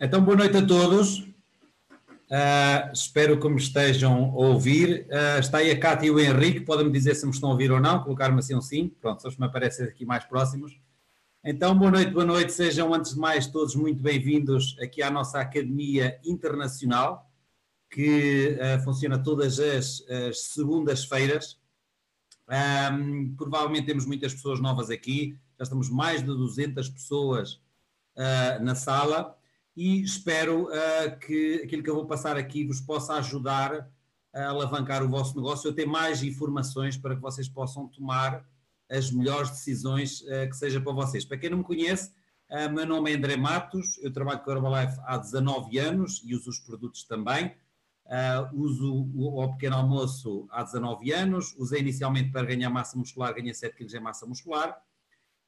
Então, boa noite a todos. Uh, espero que me estejam a ouvir. Uh, está aí a Cátia e o Henrique, podem-me dizer se me estão a ouvir ou não, colocar-me assim um sim. Pronto, só se me aparecem aqui mais próximos. Então, boa noite, boa noite. Sejam, antes de mais, todos muito bem-vindos aqui à nossa Academia Internacional, que uh, funciona todas as, as segundas-feiras. Um, provavelmente temos muitas pessoas novas aqui, já estamos mais de 200 pessoas na sala e espero uh, que aquilo que eu vou passar aqui vos possa ajudar a alavancar o vosso negócio, a ter mais informações para que vocês possam tomar as melhores decisões uh, que seja para vocês. Para quem não me conhece, uh, meu nome é André Matos, eu trabalho com a Herbalife há 19 anos e uso os produtos também. Uh, uso o, o pequeno almoço há 19 anos, usei inicialmente para ganhar massa muscular, ganhei 7 kg de massa muscular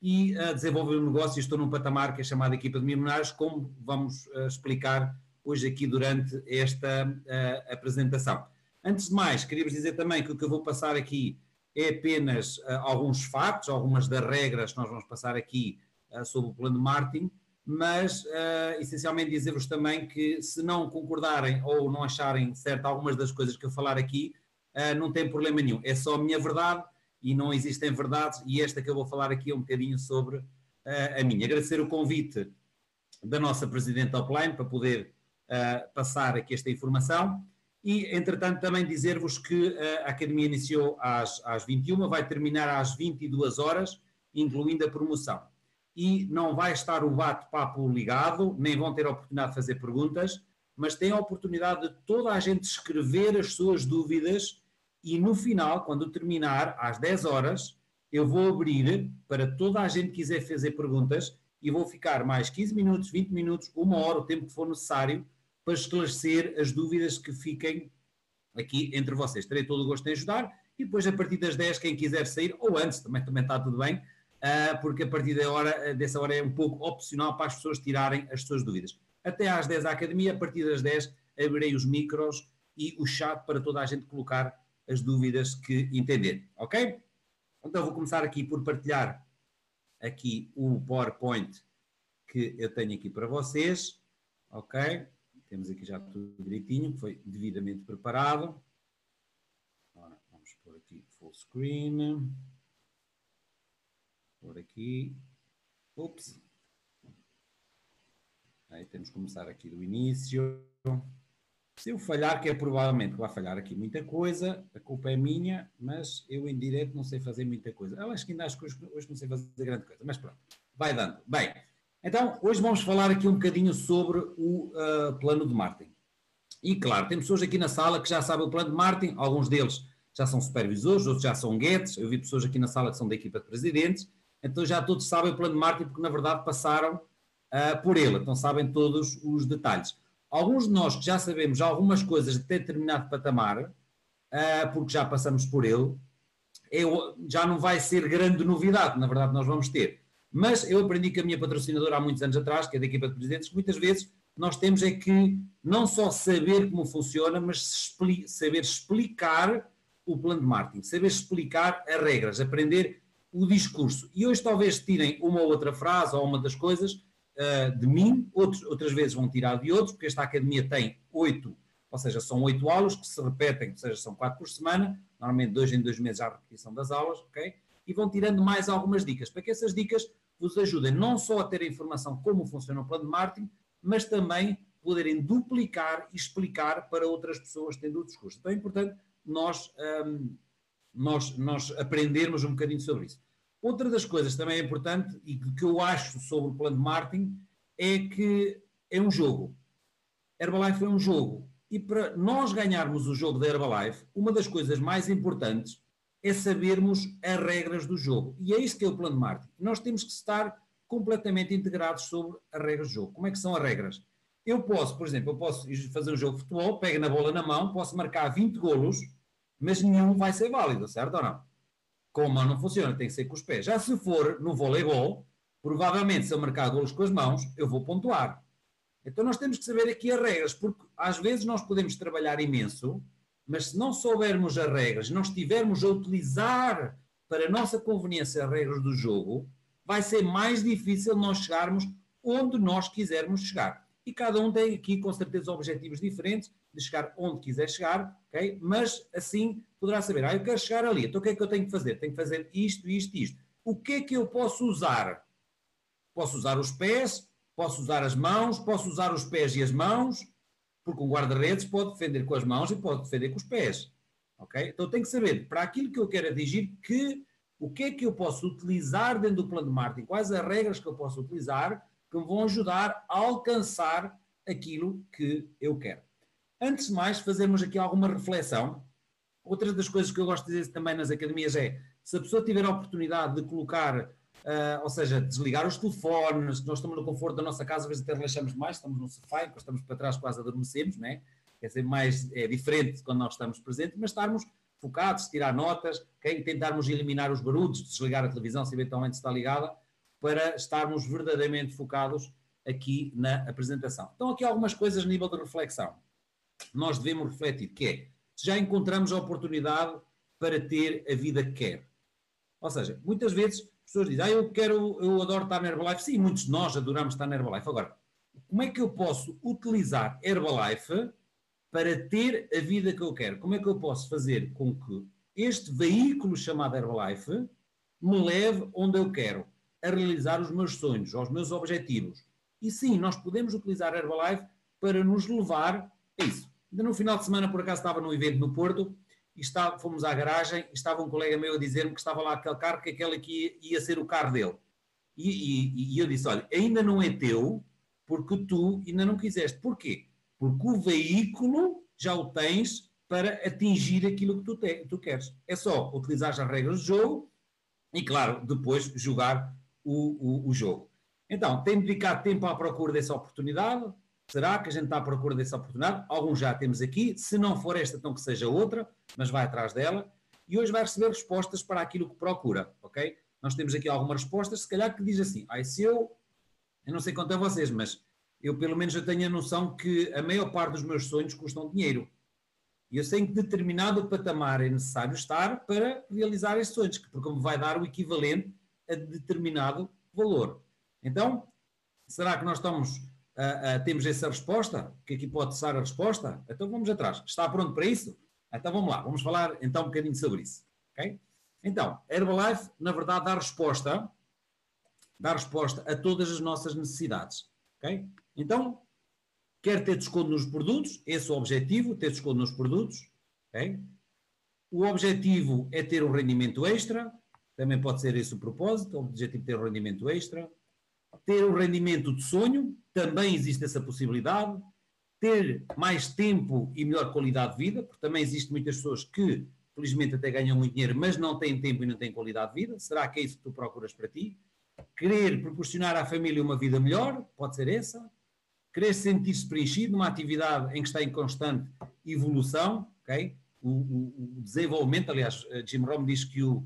e a desenvolver um negócio. Estou num patamar que é chamado equipa de milionários, como vamos uh, explicar hoje aqui durante esta uh, apresentação. Antes de mais, queríamos dizer também que o que eu vou passar aqui é apenas uh, alguns factos, algumas das regras que nós vamos passar aqui sobre o plano de marketing, mas essencialmente dizer-vos também que se não concordarem ou não acharem certo algumas das coisas que eu falar aqui, não tem problema nenhum. É só a minha verdade e não existem verdades, e esta que eu vou falar aqui é um bocadinho sobre uh, a minha. Agradecer o convite da nossa Presidente Offline para poder uh, passar aqui esta informação e, entretanto, também dizer-vos que uh, a Academia iniciou às, às 21, vai terminar às 22 horas, incluindo a promoção. E não vai estar o bate-papo ligado, nem vão ter a oportunidade de fazer perguntas, mas têm a oportunidade de toda a gente escrever as suas dúvidas e no final, quando terminar, às 10 horas, eu vou abrir para toda a gente que quiser fazer perguntas e vou ficar mais 15 minutos, 20 minutos, uma hora, o tempo que for necessário, para esclarecer as dúvidas que fiquem aqui entre vocês. Terei todo o gosto em ajudar e depois a partir das 10, quem quiser sair, ou antes, também, também está tudo bem, uh, porque a partir da hora, dessa hora é um pouco opcional para as pessoas tirarem as suas dúvidas. Até às 10 à academia, a partir das 10 abrirei os micros e o chat para toda a gente colocar as dúvidas que entender, ok? Então vou começar aqui por partilhar aqui o PowerPoint que eu tenho aqui para vocês, ok? Temos aqui já tudo direitinho, foi devidamente preparado. Agora vamos pôr aqui full screen. Por aqui. Ups. Aí temos que começar aqui do início. Se eu falhar, que é provavelmente que vai falhar aqui muita coisa, a culpa é minha, mas eu em direto não sei fazer muita coisa. Eu acho que ainda acho que hoje, não sei fazer grande coisa, mas pronto, vai dando. Bem, então hoje vamos falar aqui um bocadinho sobre o uh, plano de marketing. E claro, temos pessoas aqui na sala que já sabem o plano de marketing, alguns deles já são supervisores, outros já são guetes, eu vi pessoas aqui na sala que são da equipa de presidentes, então já todos sabem o plano de marketing porque na verdade passaram uh, por ele, então sabem todos os detalhes alguns de nós que já sabemos algumas coisas de determinado patamar, uh, porque já passamos por ele, eu, já não vai ser grande novidade, na verdade nós vamos ter. Mas eu aprendi com a minha patrocinadora há muitos anos atrás, que é da equipa de presidentes, que muitas vezes nós temos é que não só saber como funciona, mas saber explicar o plano de marketing, saber explicar as regras, aprender o discurso. E hoje talvez tirem uma ou outra frase ou uma das coisas uh, de mim, outros, outras vezes vão tirar de outros, porque esta academia tem oito, ou seja, são oito aulas que se repetem, ou seja, são quatro por semana, normalmente dois em dois meses há repetição das aulas, ok? E vão tirando mais algumas dicas, para que essas dicas vos ajudem não só a ter a informação como funciona o plano de marketing, mas também poderem duplicar e explicar para outras pessoas tendo o discurso. Então é importante nós, um, nós, nós aprendermos um bocadinho sobre isso. Outra das coisas também importante e que eu acho sobre o plano de marketing é que é um jogo. Herbalife é um jogo. E para nós ganharmos o jogo da Herbalife, uma das coisas mais importantes é sabermos as regras do jogo. E é isso que é o plano de marketing. Nós temos que estar completamente integrados sobre as regras do jogo. Como é que são as regras? Eu posso, por exemplo, eu posso fazer um jogo de futebol, pego na bola na mão, posso marcar 20 golos, mas nenhum vai ser válido, certo ou não? Com a mão não funciona, tem que ser com os pés. Já se for no voleibol, provavelmente se eu marcar golos com as mãos, eu vou pontuar. Então nós temos que saber aqui as regras, porque às vezes nós podemos trabalhar imenso, mas se não soubermos as regras, não estivermos a utilizar para a nossa conveniência as regras do jogo, vai ser mais difícil nós chegarmos onde nós quisermos chegar. E cada um tem aqui com certeza objetivos diferentes de chegar onde quiser chegar, ok? Mas assim poderá saber, ah, eu quero chegar ali, então o que é que eu tenho que fazer? Tenho que fazer isto, isto, isto. O que é que eu posso usar? Posso usar os pés, posso usar as mãos, posso usar os pés e as mãos, porque um guarda-redes pode defender com as mãos e pode defender com os pés. Ok? Então tenho que saber, para aquilo que eu quero atingir, que, o que é que eu posso utilizar dentro do plano de marketing, quais as regras que eu posso utilizar que me vão ajudar a alcançar aquilo que eu quero. Antes de mais, fazermos aqui alguma reflexão. Outra das coisas que eu gosto de dizer também nas academias é, se a pessoa tiver a oportunidade de colocar Uh, ou seja, desligar os telefones, nós estamos no conforto da nossa casa, às vezes até relaxamos mais, estamos no sofá, estamos para trás quase adormecemos, né? é ser mais, é diferente quando nós estamos presentes, mas estarmos focados, tirar notas, okay? tentarmos eliminar os barulhos, desligar a televisão se eventualmente está ligada, para estarmos verdadeiramente focados aqui na apresentação. Então aqui algumas coisas a nível de reflexão. Nós devemos refletir, que é, se já encontramos a oportunidade para ter a vida que quer. Ou seja, muitas vezes pessoas dizem, ah, eu quero, eu adoro estar na Herbalife. Sim, muitos de nós adoramos estar na Herbalife. Agora, como é que eu posso utilizar Herbalife para ter a vida que eu quero? Como é que eu posso fazer com que este veículo chamado Herbalife me leve onde eu quero, a realizar os meus sonhos, aos meus objetivos? E sim, nós podemos utilizar Herbalife para nos levar a isso. Ainda no final de semana, por acaso, estava num evento no Porto e está, fomos à garagem e estava um colega meu a dizer-me que estava lá aquele carro, que aquele aqui ia ser o carro dele. E, e, e, eu disse: Olha, ainda não é teu, porque tu ainda não quiseste. Porquê? Porque o veículo já o tens para atingir aquilo que tu, te, tu queres. É só utilizar as regras do jogo e, claro, depois jogar o, o, o jogo. Então, tem dedicado tempo à procura dessa oportunidade, Será que a gente está à procura dessa oportunidade? Alguns já temos aqui. Se não for esta, então que seja outra, mas vai atrás dela. E hoje vai receber respostas para aquilo que procura, ok? Nós temos aqui algumas respostas, se calhar que diz assim, ah, se eu, eu não sei quanto a vocês, mas eu pelo menos eu tenho a noção que a maior parte dos meus sonhos custam dinheiro. E eu sei que determinado patamar é necessário estar para realizar esses sonhos, porque me vai dar o equivalente a determinado valor. Então, será que nós estamos temos essa resposta, que aqui pode ser a resposta, então vamos atrás. Está pronto para isso? Então vamos lá, vamos falar então um bocadinho sobre isso. Okay? Então, Herbalife, na verdade, dá resposta, dá resposta a todas as nossas necessidades. Okay? Então, quer ter desconto nos produtos, esse é o objetivo, ter desconto nos produtos. Okay? O objetivo é ter um rendimento extra, também pode ser esse o propósito, o objetivo é ter um rendimento extra ter um rendimento de sonho, também existe essa possibilidade, ter mais tempo e melhor qualidade de vida, porque também existem muitas pessoas que, felizmente, até ganham muito dinheiro, mas não têm tempo e não têm qualidade de vida. Será que é isso que tu procuras para ti? Querer proporcionar à família uma vida melhor, pode ser essa. Querer sentir-se preenchido numa atividade em que está em constante evolução, ok? O, o, o desenvolvimento, aliás, eh, Jim Rohn diz que o,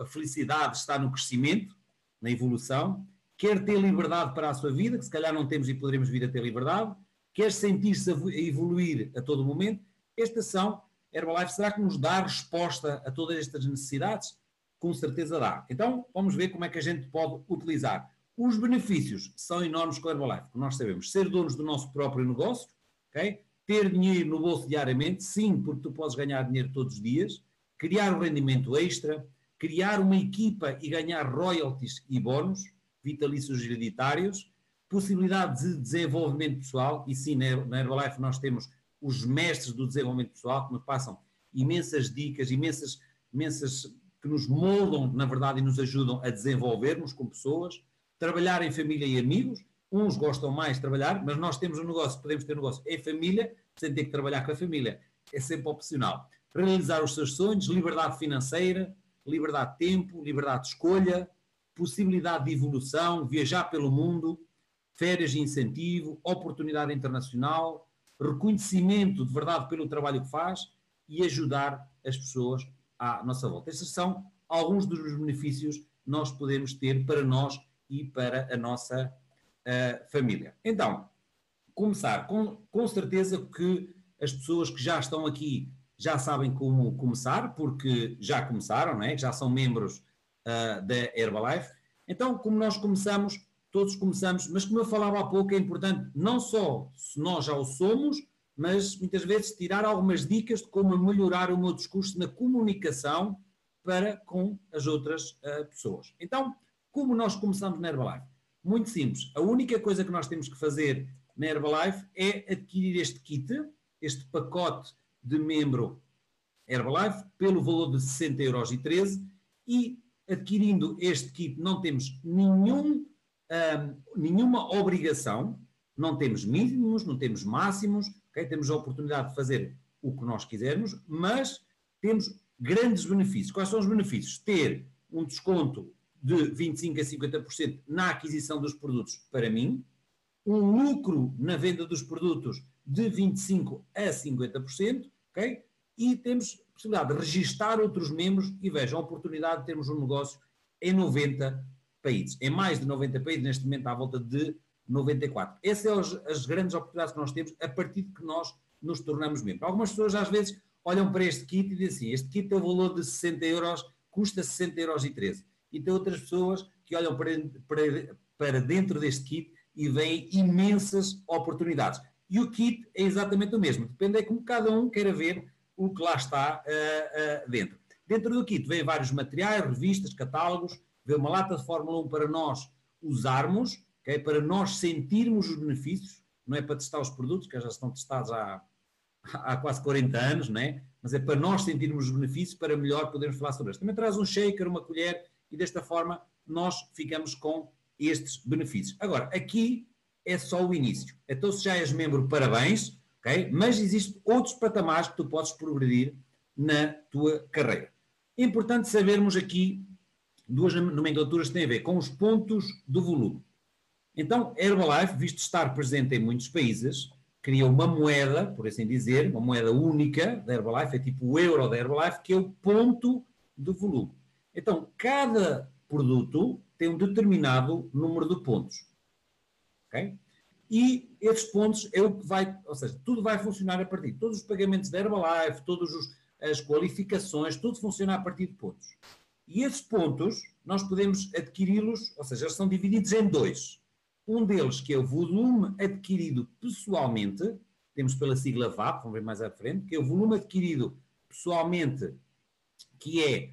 a felicidade está no crescimento, na evolução quer ter liberdade para a sua vida, que se calhar não temos e poderemos vir a ter liberdade, quer sentir-se a evoluir a todo momento, esta ação Herbalife será que nos dá resposta a todas estas necessidades? Com certeza dá. Então, vamos ver como é que a gente pode utilizar. Os benefícios são enormes com a Herbalife, como nós sabemos. Ser donos do nosso próprio negócio, ok? ter dinheiro no bolso diariamente, sim, porque tu podes ganhar dinheiro todos os dias, criar um rendimento extra, criar uma equipa e ganhar royalties e bónus, vitalícios hereditários, possibilidade de desenvolvimento pessoal, e sim, na Herbalife nós temos os mestres do desenvolvimento pessoal que nos passam imensas dicas, imensas, imensas que nos moldam, na verdade, e nos ajudam a desenvolvermos com pessoas, trabalhar em família e amigos. Uns gostam mais de trabalhar, mas nós temos um negócio, podemos ter um negócio em família, sem ter que trabalhar com a família. É sempre opcional. Realizar os seus sonhos, liberdade financeira, liberdade de tempo, liberdade de escolha, possibilidade de evolução, viajar pelo mundo, férias de incentivo, oportunidade internacional, reconhecimento de verdade pelo trabalho que faz e ajudar as pessoas à nossa volta. Estes são alguns dos benefícios que nós podemos ter para nós e para a nossa uh, família. Então, começar, com, com certeza que as pessoas que já estão aqui já sabem como começar, porque já começaram, não é? já são membros uh, da Herbalife. Então, como nós começamos, todos começamos, mas como eu falava há pouco, é importante não só se nós já o somos, mas muitas vezes tirar algumas dicas de como melhorar o meu discurso na comunicação para com as outras uh, pessoas. Então, como nós começamos na Herbalife? Muito simples. A única coisa que nós temos que fazer na Herbalife é adquirir este kit, este pacote de membro Herbalife, pelo valor de 60 euros e 13 e adquirindo este kit não temos nenhum, nenhuma obrigação, não temos mínimos, não temos máximos, okay? temos a oportunidade de fazer o que nós quisermos, mas temos grandes benefícios. Quais são os benefícios? Ter um desconto de 25% a 50% na aquisição dos produtos para mim, um lucro na venda dos produtos de 25% a 50%, ok? E temos possibilidade de registar outros membros e vejam a oportunidade de termos um negócio em 90 países. Em mais de 90 países, neste momento à volta de 94. Essas são as, grandes oportunidades que nós temos a partir de que nós nos tornamos membros. Algumas pessoas às vezes olham para este kit e dizem assim, este kit tem o valor de 60 euros, custa 60 euros e 13. E tem outras pessoas que olham para, para, para dentro deste kit e veem imensas oportunidades. E o kit é exatamente o mesmo, depende é como cada um queira ver o que lá está uh, uh, dentro. Dentro do kit vem vários materiais, revistas, catálogos, vem uma lata de Fórmula 1 para nós usarmos, okay? para nós sentirmos os benefícios, não é para testar os produtos, que já estão testados há, há quase 40 anos, não é? mas é para nós sentirmos os benefícios, para melhor podermos falar sobre isso. Também traz um shaker, uma colher, e desta forma nós ficamos com estes benefícios. Agora, aqui é só o início. Então, se já és membro, parabéns, ok? Mas existem outros patamares que tu podes progredir na tua carreira. É importante sabermos aqui duas nomenclaturas que têm a ver com os pontos do volume. Então, Herbalife, visto estar presente em muitos países, cria uma moeda, por assim dizer, uma moeda única da Herbalife, é tipo o euro da Herbalife, que é o ponto do volume. Então, cada produto tem um determinado número de pontos. E esses pontos é o que vai, ou seja, tudo vai funcionar a partir todos os pagamentos da Herbalife, todas as qualificações, tudo funciona a partir de pontos. E esses pontos, nós podemos adquiri-los, ou seja, eles são divididos em dois. Um deles, que é o volume adquirido pessoalmente, temos pela sigla VAP, vamos ver mais à frente, que é o volume adquirido pessoalmente, que é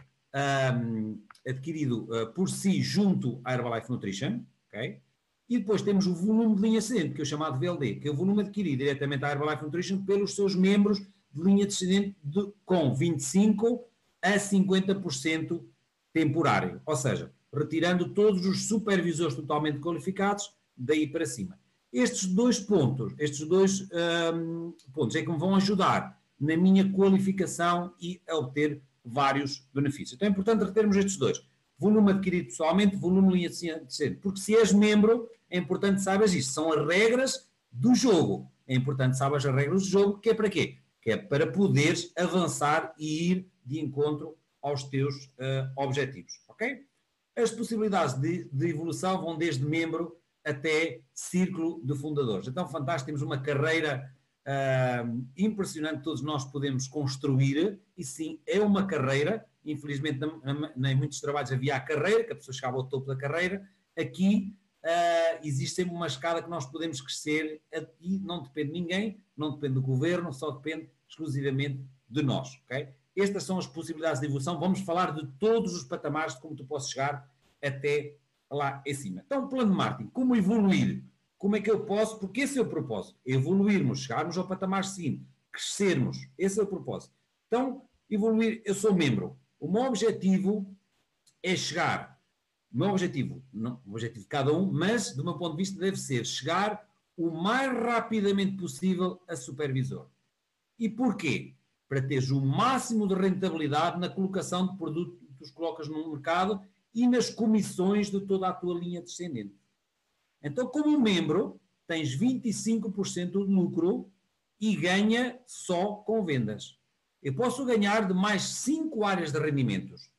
um, adquirido uh, por si junto à Herbalife Nutrition, ok? E depois temos o volume de linha descendente, que é o chamado VLD, que é o volume adquirido diretamente à Herbalife Nutrition pelos seus membros de linha descendente de, com 25 a 50% temporário. Ou seja, retirando todos os supervisores totalmente qualificados daí para cima. Estes dois pontos, estes dois um, pontos é que me vão ajudar na minha qualificação e a obter vários benefícios. Então é importante retermos estes dois. Volume adquirido pessoalmente, volume linha descendente. Porque se és membro, é importante saibas isto. São as regras do jogo. É importante saibas as regras do jogo, que é para quê? Que é para poderes avançar e ir de encontro aos teus uh, objetivos. Ok? As possibilidades de, de evolução vão desde membro até círculo de fundadores. Então, fantástico, temos uma carreira uh, impressionante todos nós podemos construir, e sim, é uma carreira, infelizmente em muitos trabalhos havia a carreira, que a pessoa chegava ao topo da carreira, aqui uh, existe sempre uma escada que nós podemos crescer e não depende de ninguém, não depende do governo, só depende exclusivamente de nós, ok? Estas são as possibilidades de evolução, vamos falar de todos os patamares de como tu podes chegar até lá em cima. Então, plano de marketing, como evoluir? Como é que eu posso? Porque esse é o propósito. Evoluirmos, chegarmos ao patamar seguinte, crescermos. Esse é o propósito. Então, evoluir, eu sou membro. O meu objetivo é chegar. O meu objetivo, não o objetivo de cada um, mas do meu ponto de vista deve ser chegar o mais rapidamente possível a supervisor. E porquê? Para teres o máximo de rentabilidade na colocação de produtos que colocas no mercado e nas comissões de toda a tua linha descendente. Então, como membro, tens 25% de lucro e ganha só com vendas. Eu posso ganhar de mais 5 áreas de rendimentos.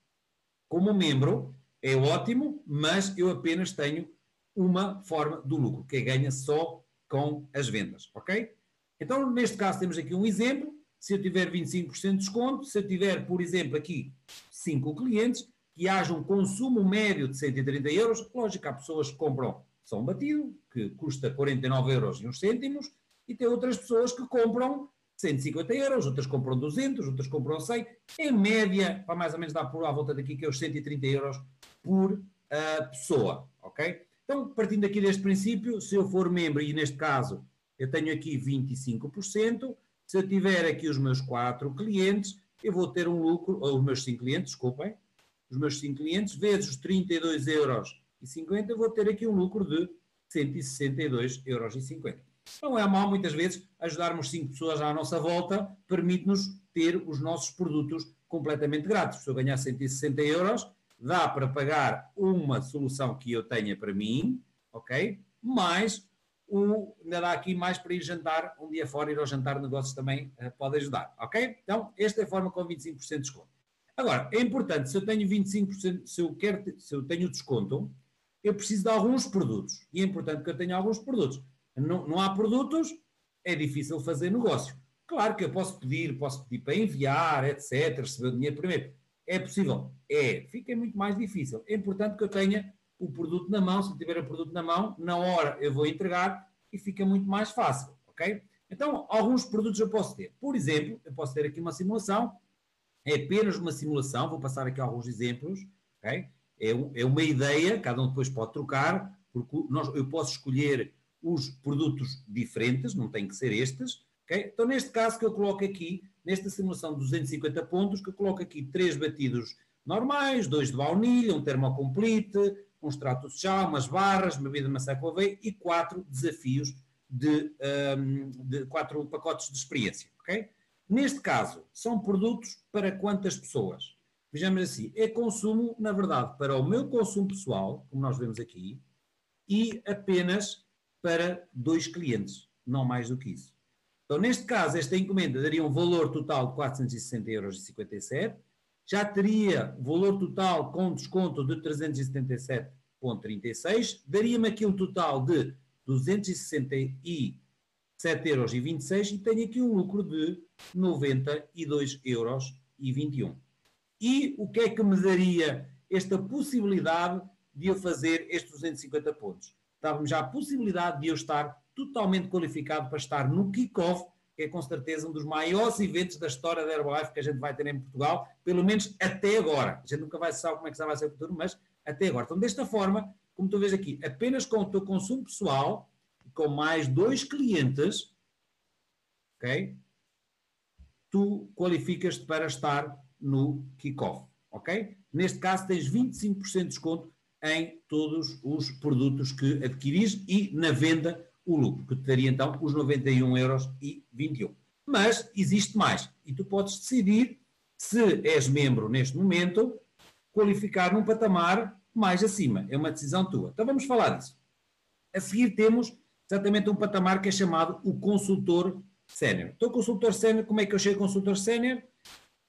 Como membro, é ótimo, mas eu apenas tenho uma forma do lucro, que é ganha só com as vendas, ok? Então, neste caso, temos aqui um exemplo. Se eu tiver 25% de desconto, se eu tiver, por exemplo, aqui 5 clientes, que haja um consumo médio de 130 euros, lógico, há pessoas que compram só um batido, que custa 49 euros e uns cêntimos, e tem outras pessoas que compram 150 euros, outras compram 200, outras compram 100. Em média, para mais ou menos dar por à volta daqui, que é os 130 euros por uh, pessoa, ok? Então, partindo aqui deste princípio, se eu for membro, e neste caso eu tenho aqui 25%, se eu tiver aqui os meus 4 clientes, eu vou ter um lucro, ou os meus 5 clientes, desculpem, os meus 5 clientes, vezes os 32 euros e 50, eu vou ter aqui um lucro de 162 euros e 50. Não é mal, muitas vezes, ajudarmos 5 pessoas à nossa volta, permite-nos ter os nossos produtos completamente grátis. Se eu ganhar 160 euros, dá para pagar uma solução que eu tenha para mim, ok? Mais o, ainda dá aqui mais para ir jantar um dia fora, ir ao jantar negócios também uh, pode ajudar, ok? Então, esta é a forma com 25% de desconto. Agora, é importante, se eu tenho 25%, se eu, quero, se eu tenho desconto, eu preciso de alguns produtos. E é importante que eu tenha alguns produtos. Não, não há produtos, é difícil fazer negócio. Claro que eu posso pedir, posso pedir para enviar, etc., receber o dinheiro primeiro. É possível? É. Fica muito mais difícil. É importante que eu tenha o produto na mão. Se tiver o produto na mão, na hora eu vou entregar e fica muito mais fácil. Ok? Então, alguns produtos eu posso ter. Por exemplo, eu posso ter aqui uma simulação. É apenas uma simulação. Vou passar aqui alguns exemplos. Ok? É, é uma ideia, cada um depois pode trocar, porque nós, eu posso escolher os produtos diferentes, não tem que ser estes. Okay? Então, neste caso que eu coloco aqui, nesta simulação de 250 pontos, que eu coloco aqui três batidos normais, dois de baunilha, um termocomplete, um extrato de chá, umas barras, uma bebida maçã com aveia e quatro desafios de, um, de, quatro pacotes de experiência. Neste caso, são produtos para quantas pessoas? Vejamos assim, é consumo, na verdade, para o meu consumo pessoal, como nós vemos aqui, e apenas para dois clientes, não mais do que isso. Então, neste caso, esta encomenda daria um valor total de 460,57 euros, já teria valor total com desconto de 377,36, daria-me aqui um total de 267,26 euros e tenho aqui um lucro de 92,21 euros. E o que é que me daria esta possibilidade de eu fazer estes 250 pontos? Dava-me já a possibilidade de eu estar totalmente qualificado para estar no kick-off, que é com certeza um dos maiores eventos da história da Herbalife que a gente vai ter em Portugal, pelo menos até agora. A gente nunca vai saber como é que vai ser o futuro, mas até agora. Então, desta forma, como tu vês aqui, apenas com o teu consumo pessoal, com mais dois clientes, ok? Tu qualificas-te para estar no kickoff, ok? Neste caso, tens 25% de desconto em todos os produtos que adquiris e na venda o lucro, que te daria então os 91 euros e 21. Mas existe mais e tu podes decidir se és membro neste momento, qualificar num patamar mais acima. É uma decisão tua. Então vamos falar disso. A seguir temos exatamente um patamar que é chamado o consultor sénior. Então, consultor sénior, como é que eu chego a consultor sénior?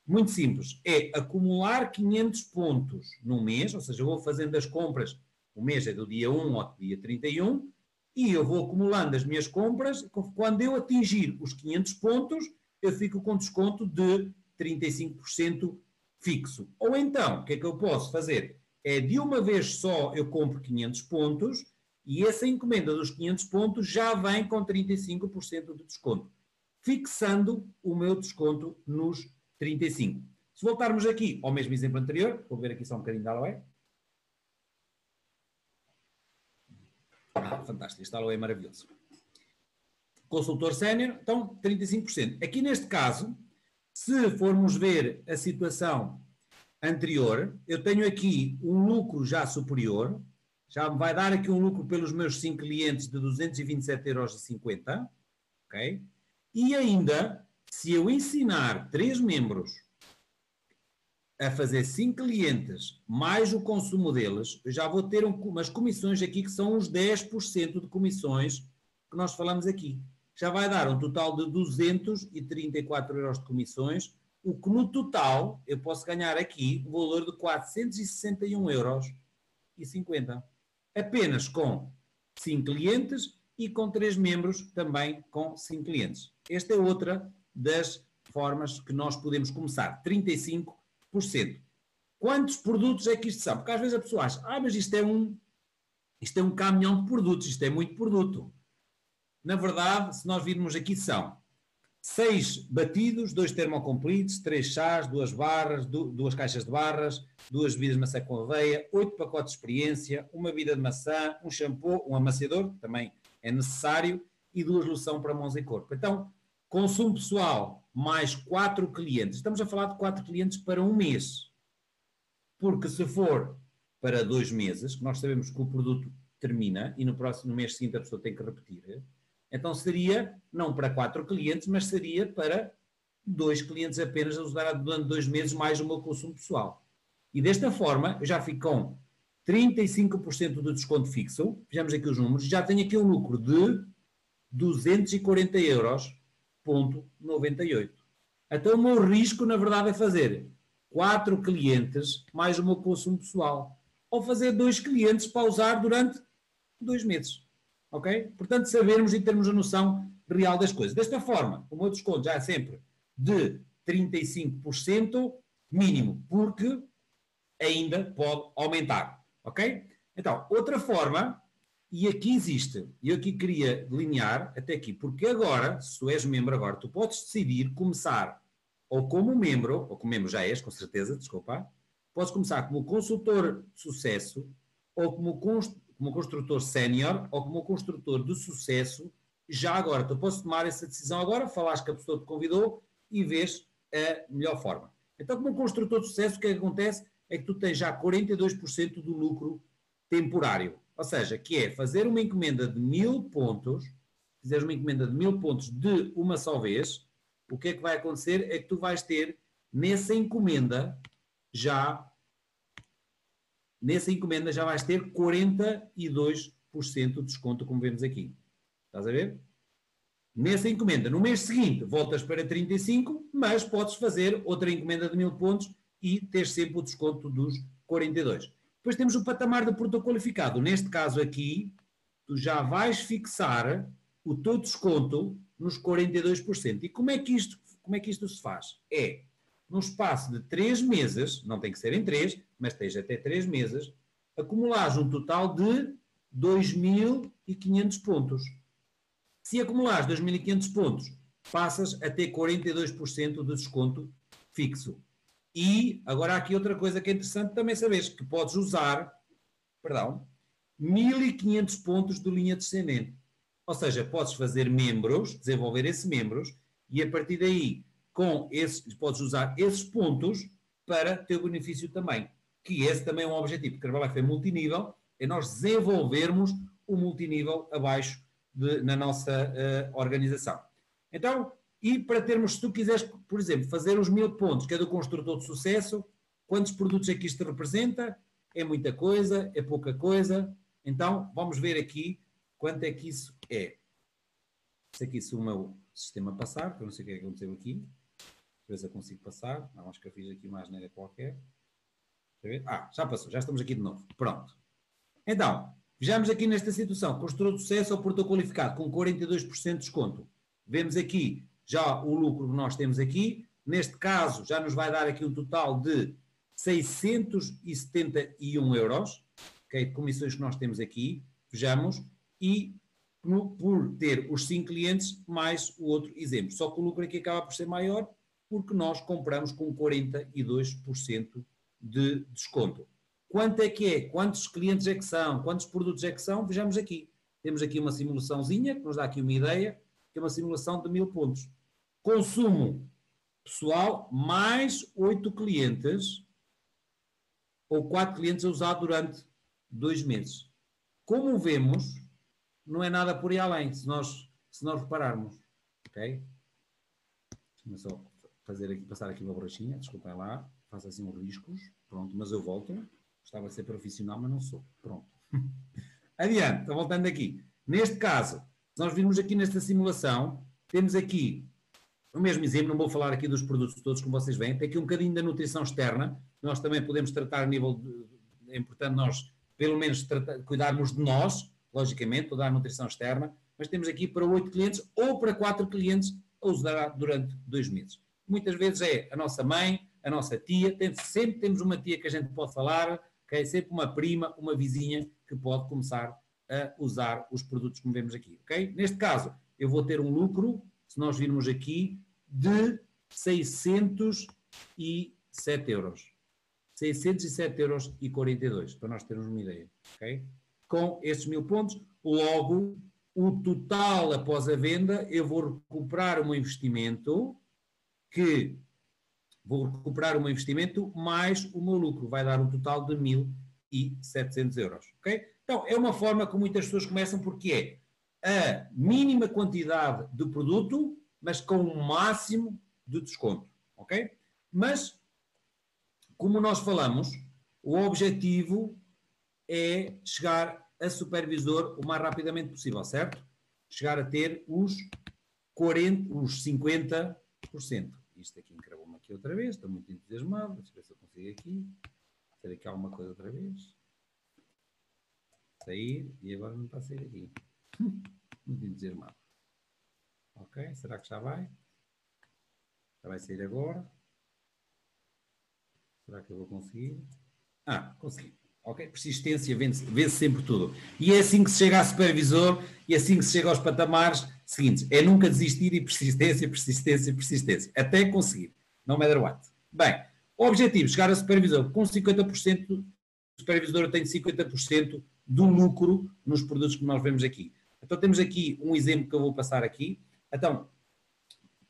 Muito simples. É acumular 500 pontos no mês, ou seja, eu vou fazendo as compras, o mês é do dia 1 ao dia 31, e eu vou acumulando as minhas compras. Quando eu atingir os 500 pontos, eu fico com desconto de 35% fixo. Ou então, o que é que eu posso fazer? É de uma vez só eu compro 500 pontos e essa encomenda dos 500 pontos já vem com 35% de desconto, fixando o meu desconto nos 35%. Se voltarmos aqui ao mesmo exemplo anterior, vou ver aqui só um bocadinho da Aloe. Ah, fantástico, este Aloe é maravilhoso. Consultor sénior, então 35%. Aqui neste caso, se formos ver a situação anterior, eu tenho aqui um lucro já superior, já me vai dar aqui um lucro pelos meus 5 clientes de 227,50 euros, ok? E ainda, se eu ensinar três membros a fazer 5 clientes mais o consumo deles, eu já vou ter um, umas comissões aqui que são os 10% de comissões que nós falamos aqui já vai dar um total de 234 euros de comissões, o que no total eu posso ganhar aqui o valor de 461 euros e 50. Apenas com 5 clientes e com 3 membros também com 5 clientes. Esta é outra das formas que nós podemos começar, 35%. Quantos produtos é que isto são? Porque às vezes a pessoa acha, ah, mas isto é um, isto é um caminhão de produtos, isto é muito produto. Na verdade, se nós virmos aqui, são seis batidos, dois termocompletes, três chás, duas barras, duas caixas de barras, duas bebidas de maçã com aveia, oito pacotes de experiência, uma bebida de maçã, um shampoo, um amaciador, que também é necessário, e duas loção para mãos e corpo. Então, consumo pessoal mais quatro clientes. Estamos a falar de quatro clientes para um mês. Porque se for para dois meses, que nós sabemos que o produto termina e no próximo mês seguinte a pessoa tem que repetir, então seria não para quatro clientes, mas seria para dois clientes apenas a usar durante dois meses mais o meu consumo pessoal. E desta forma, eu já fico com 35% do desconto fixo, vejamos aqui os números, já tenho aqui um lucro de 240 euros, ponto 98. Então o meu risco, na verdade, é fazer quatro clientes mais o meu consumo pessoal. Ou fazer dois clientes para usar durante dois meses ok? Portanto, sabermos e termos a noção real das coisas. Desta forma, o meu desconto já é sempre de 35% mínimo, porque ainda pode aumentar, ok? Então, outra forma, e aqui existe, e eu aqui queria delinear até aqui, porque agora, se tu és membro agora, tu podes decidir começar ou como membro, ou como membro já és, com certeza, desculpa, podes começar como consultor de sucesso ou como como construtor sénior ou como construtor de sucesso, já agora. Tu podes tomar essa decisão agora, falares que a pessoa te convidou e vês a melhor forma. Então, como construtor de sucesso, o que, é que acontece é que tu tens já 42% do lucro temporário. Ou seja, que é fazer uma encomenda de mil pontos, fizeres uma encomenda de mil pontos de uma só vez, o que é que vai acontecer é que tu vais ter nessa encomenda já nessa encomenda já vais ter 42% de desconto, como vemos aqui. Estás a ver? Nessa encomenda. No mês seguinte, voltas para 35, mas podes fazer outra encomenda de mil pontos e ter sempre o desconto dos 42. Depois temos o patamar de produto qualificado. Neste caso aqui, tu já vais fixar o teu desconto nos 42%. E como é que isto, como é que isto se faz? É num espaço de três meses, não tem que ser em três, mas tens até três meses, acumulares um total de 2.500 pontos. Se acumulares 2.500 pontos, passas a ter 42% de desconto fixo. E agora há aqui outra coisa que é interessante também saberes, que podes usar, perdão, 1.500 pontos de linha descendente. Ou seja, podes fazer membros, desenvolver esses membros, e a partir daí com esses, podes usar esses pontos para ter o benefício também. Que esse também é um objetivo, Herbalife é multinível, é nós desenvolvermos o multinível abaixo de, na nossa uh, organização. Então, e para termos, se tu quiseres, por exemplo, fazer os mil pontos, que é do construtor de sucesso, quantos produtos é que isto representa? É muita coisa, é pouca coisa. Então, vamos ver aqui quanto é que isso é. Se aqui se o meu sistema passar, que eu não sei o que é que aconteceu aqui se eu consigo passar. Não, acho que eu fiz aqui uma asneira qualquer. Ah, já passou, já estamos aqui de novo. Pronto. Então, vejamos aqui nesta situação. Construtor de sucesso ao produtor qualificado com 42% de desconto. Vemos aqui já o lucro que nós temos aqui. Neste caso, já nos vai dar aqui um total de 671 euros, okay, de comissões que nós temos aqui. Vejamos. E no, por ter os 5 clientes mais o outro exemplo. Só que o lucro aqui acaba por ser maior porque nós compramos com 42% de desconto. Quanto é que é? Quantos clientes é que são? Quantos produtos é que são? Vejamos aqui. Temos aqui uma simulaçãozinha que nos dá aqui uma ideia, que é uma simulação de mil pontos. Consumo pessoal mais 8 clientes ou 4 clientes a usar durante dois meses. Como vemos, não é nada por aí além, se nós, se nós repararmos. Ok? Deixa-me só fazer aqui, passar aqui uma borrachinha, desculpem lá, faço assim uns riscos, pronto, mas eu volto. Gostava de ser profissional, mas não sou. Pronto. Adiante, voltando aqui. Neste caso, se nós virmos aqui nesta simulação, temos aqui o mesmo exemplo, não vou falar aqui dos produtos todos como vocês veem, tem aqui um bocadinho da nutrição externa, nós também podemos tratar a nível, de, é importante nós, pelo menos, tratar, cuidarmos de nós, logicamente, toda a nutrição externa, mas temos aqui para oito clientes ou para quatro clientes a usar durante dois meses muitas vezes é a nossa mãe, a nossa tia, tem, sempre temos uma tia que a gente pode falar, ok? Sempre uma prima, uma vizinha que pode começar a usar os produtos que vemos aqui, ok? Neste caso, eu vou ter um lucro, se nós virmos aqui, de 607 euros. 607 euros e 42, para nós termos uma ideia, ok? Com estes mil pontos, logo, o total após a venda, eu vou recuperar o meu investimento, que vou recuperar o meu investimento mais o meu lucro, vai dar um total de 1.700 euros, ok? Então, é uma forma que muitas pessoas começam porque é a mínima quantidade de produto, mas com o máximo de desconto, ok? Mas, como nós falamos, o objetivo é chegar a supervisor o mais rapidamente possível, certo? Chegar a ter os 40, os 50%. Isto aqui encravou-me aqui outra vez, estou muito entusiasmado, deixa eu ver se eu consigo aqui. Ter aqui alguma coisa outra vez. Sair, e agora não está a sair aqui. muito entusiasmado. Ok, será que já vai? Já vai sair agora. Será que eu vou conseguir? Ah, consegui. Ok? Persistência vê-se vê sempre tudo. E é assim que se chega a supervisor e é assim que se chega aos patamares seguintes. É nunca desistir e persistência, persistência, persistência. Até conseguir. No matter what. Bem, objetivo, chegar a supervisor com 50%, o supervisor tem 50% do lucro nos produtos que nós vemos aqui. Então temos aqui um exemplo que eu vou passar aqui. Então,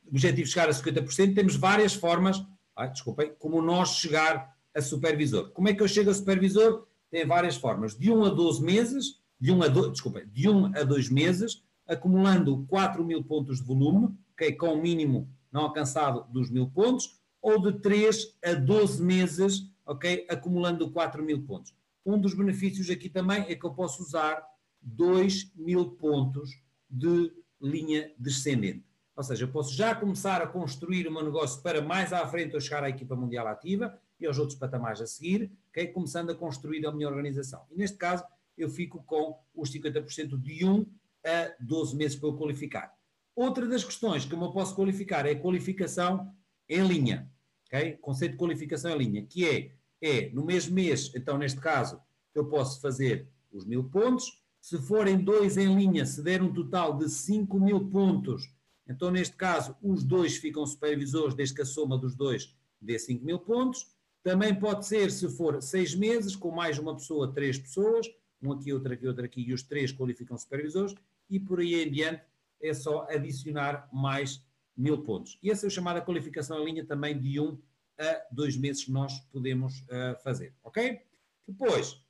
objetivo chegar a 50%, temos várias formas, ah, desculpem, como nós chegar a supervisor. Como é que eu chego a supervisor? Tem várias formas, de 1 a 12 meses, de 1 a 2, desculpem, de 1 a 2 meses, acumulando 4 mil pontos de volume, okay, com o mínimo não alcançado dos mil pontos, ou de 3 a 12 meses, ok, acumulando 4 mil pontos. Um dos benefícios aqui também é que eu posso usar 2 mil pontos de linha descendente. Ou seja, eu posso já começar a construir o meu negócio para mais à frente eu chegar à equipa mundial ativa e aos outros patamares a seguir, okay? começando a construir a minha organização. E neste caso, eu fico com os 50% de 1 a 12 meses para eu qualificar. Outra das questões que eu posso qualificar é a qualificação em linha. Okay? Conceito de qualificação em linha, que é, é no mesmo mês, então neste caso, eu posso fazer os mil pontos. Se forem dois em linha, se der um total de 5 mil pontos, então, neste caso, os dois ficam supervisores, desde que a soma dos dois dê 5 mil pontos. Também pode ser, se for seis meses, com mais uma pessoa, três pessoas, um aqui, outro aqui, outro aqui, e os três qualificam supervisores, e por aí em diante é só adicionar mais mil pontos. E essa é a chamada qualificação em linha também de um a dois meses que nós podemos uh, fazer, ok? Depois,